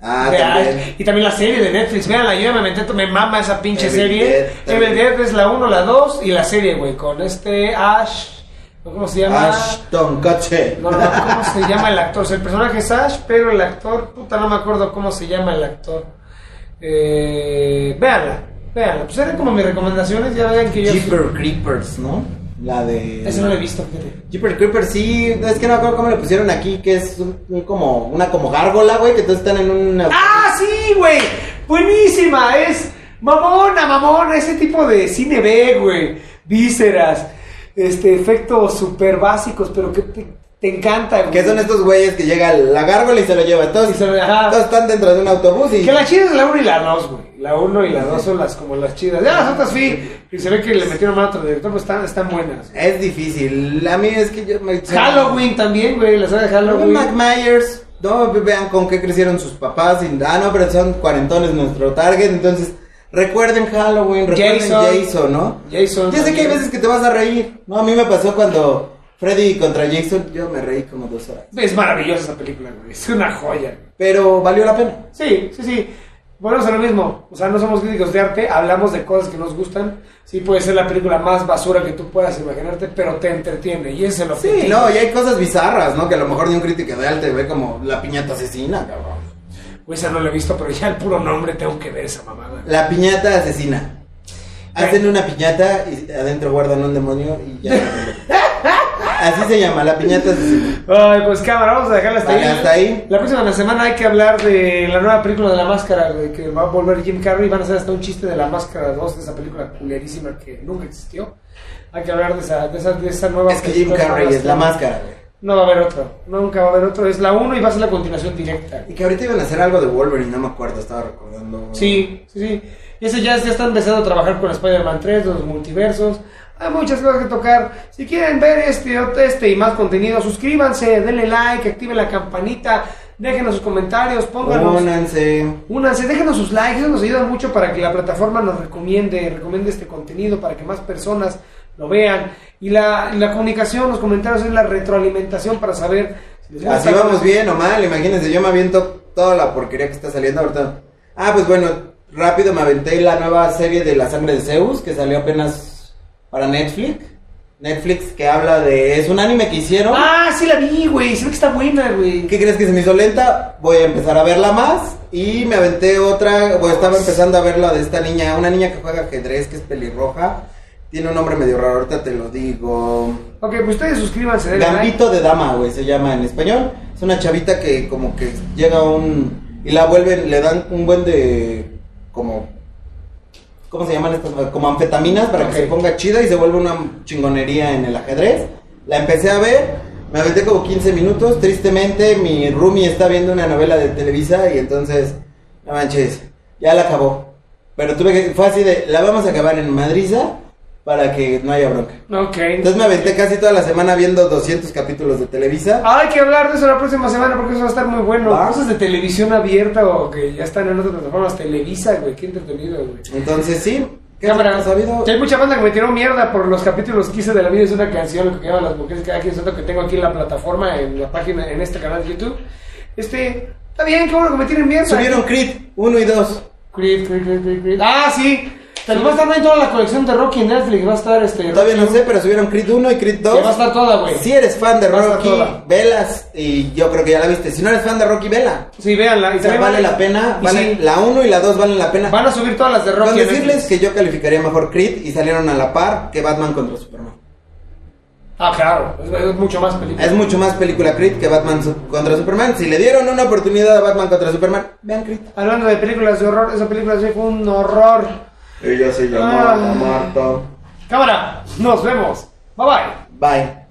Ah, también. y también la serie de Netflix, veanla, yo ya me metí, me mama esa pinche Evil serie. Dead. Evil Dead es la 1, la 2 y la serie, güey, con este Ash, ¿cómo se llama? Ashton Kutcher. No, no, ¿cómo se llama el actor? O sea, el personaje es Ash, pero el actor, puta, no me acuerdo cómo se llama el actor. Eh, véanla, véanla. Pues eran como mis recomendaciones, ya vean que yo... Jeeper Creepers, ¿no? La de... Ese no lo he visto, fíjate. Jeeper Creepers, sí, es que no me acuerdo cómo le pusieron aquí, que es un, como, una como gárgola, güey, que todos están en una... ¡Ah, sí, güey! Buenísima, es mamona, mamona, ese tipo de cine B, güey. Vísceras, este, efectos súper básicos, pero que te, te encanta, güey. Que son estos güeyes que llega la gárgola y se lo lleva. Todos, Y se lo- ajá. todos están dentro de un autobús y... Que la chida es la 1 y la 2, güey. La 1 y la 2 son las como las chidas. Ya las otras sí, y se ve que le metieron mano a otro director, pues están, están buenas. Es difícil. A mí es que yo me... Halloween también, güey, la saga de Halloween. Mike Myers, no, vean con qué crecieron sus papás. y- ah, no, pero son cuarentones nuestro target. Entonces, recuerden Halloween, recuerden Jason. Jason, ¿no? Jason. Ya sé que hay veces que te vas a reír. No, a mí me pasó cuando Freddy contra Jason, yo me reí como dos horas. Es maravillosa esa película, güey. Es una joya. Pero valió la pena. Sí, sí, sí. Volvemos a lo mismo. O sea, no somos críticos de arte, hablamos de cosas que nos gustan. Sí, puede ser la película más basura que tú puedas imaginarte, pero te entretiene. Y ese es el Sí, objetivo. no, y hay cosas bizarras, ¿no? Que a lo mejor ni un crítico de arte ve como la piñata asesina, cabrón. Güey, esa no la he visto, pero ya el puro nombre tengo que ver esa mamada. La piñata asesina. Hacen una piñata y adentro guardan un demonio y ya. Así se llama, la piñata asesina. Ay, pues cámara, vamos a dejarla hasta Vale, ahí. hasta ahí. La próxima semana hay que hablar de la nueva película de la máscara, güey, que va a volver Jim Carrey. Van a hacer hasta un chiste de la máscara 2, de esa película culerísima que nunca existió. Hay que hablar de esa, de esa, de esa nueva Es que Jim Carrey es la máscara, güey. No va a haber otro, nunca va a haber otro. Es la 1 y va a ser la continuación directa. Y que ahorita iban a hacer algo de Wolverine, no me acuerdo, estaba recordando. Sí, sí, sí. Y ese ya, ya está empezando a trabajar con Spider-Man 3, los multiversos. Hay muchas cosas que tocar. Si quieren ver este, este y más contenido, suscríbanse, denle like, activen la campanita, déjenos sus comentarios, pónganos. Únanse. Únanse, déjenos sus likes, eso nos ayuda mucho para que la plataforma nos recomiende, recomiende este contenido, para que más personas lo vean. Y la, la comunicación, los comentarios es la retroalimentación para saber si les gusta Así vamos bien o mal, imagínense, yo me aviento toda la porquería que está saliendo ahorita. Ah, pues bueno, rápido me aventé la nueva serie de La Sangre de Zeus, que salió apenas para Netflix. Netflix que habla de... Es un anime que hicieron. Ah, sí la vi, güey, se ve que está buena, güey. ¿Qué crees que se me hizo lenta? Voy a empezar a verla más. Y me aventé otra, o estaba empezando a ver la de esta niña, una niña que juega ajedrez, que es pelirroja, Tiene un nombre medio raro, ahorita te lo digo. Ok, pues ustedes suscríbanse. like. Gambito de dama, güey, se llama en español. Es una chavita que como que llega a un... Y la vuelven, le dan un buen de... Como... ¿Cómo se llaman estas? Como anfetaminas para que se ponga chida y se vuelve una chingonería en el ajedrez. La empecé a ver, me aventé como 15 minutos. Tristemente, mi roomie está viendo una novela de Televisa y entonces... No manches, ya la acabó. Pero tuve que... Fue así de... La vamos a acabar en Madriza para que no haya bronca. Ok. Entonces me aventé casi toda la semana viendo 200 capítulos de Televisa. Ah, hay que hablar de eso la próxima semana porque eso va a estar muy bueno. Cosas de televisión abierta o que ya están en otras plataformas. Televisa, güey, qué entretenido, güey. Entonces sí. ¿Qué Cámara, sabido? que hay mucha banda que me tiró mierda por los capítulos que hice de la vida. Es una canción, que llaman las mujeres cada quien santo que tengo aquí en la plataforma, en la página, en este canal de YouTube. Este, está bien, qué bueno que me tiren mierda. Subieron Creed 1 y 2. Creed, Creed, Creed, Creed, Creed. Ah, sí. Te va a estar en toda la colección de Rocky en Netflix. Va a estar este. Todavía no sé, pero subieron Creed 1 y Creed 2. Que va a estar toda, güey. Si eres fan de Va Rocky, toda. velas y yo creo que ya la viste. Si no eres fan de Rocky, vela. Sí, véanla. Y O sea, vale la pena. Vale, sí, La 1 y la 2 valen la pena. Van a subir todas las de Rocky. Con decirles Netflix. que yo calificaría mejor Creed y salieron a la par que Batman contra Superman. Ah, claro. Es, es mucho más película. Es mucho más película Creed que Batman su- contra Superman. Si le dieron una oportunidad a Batman contra Superman, vean Creed. Hablando de películas de horror, esa película sí fue un horror. Ella se llama Marta. Cámara, nos vemos. Bye bye. Bye.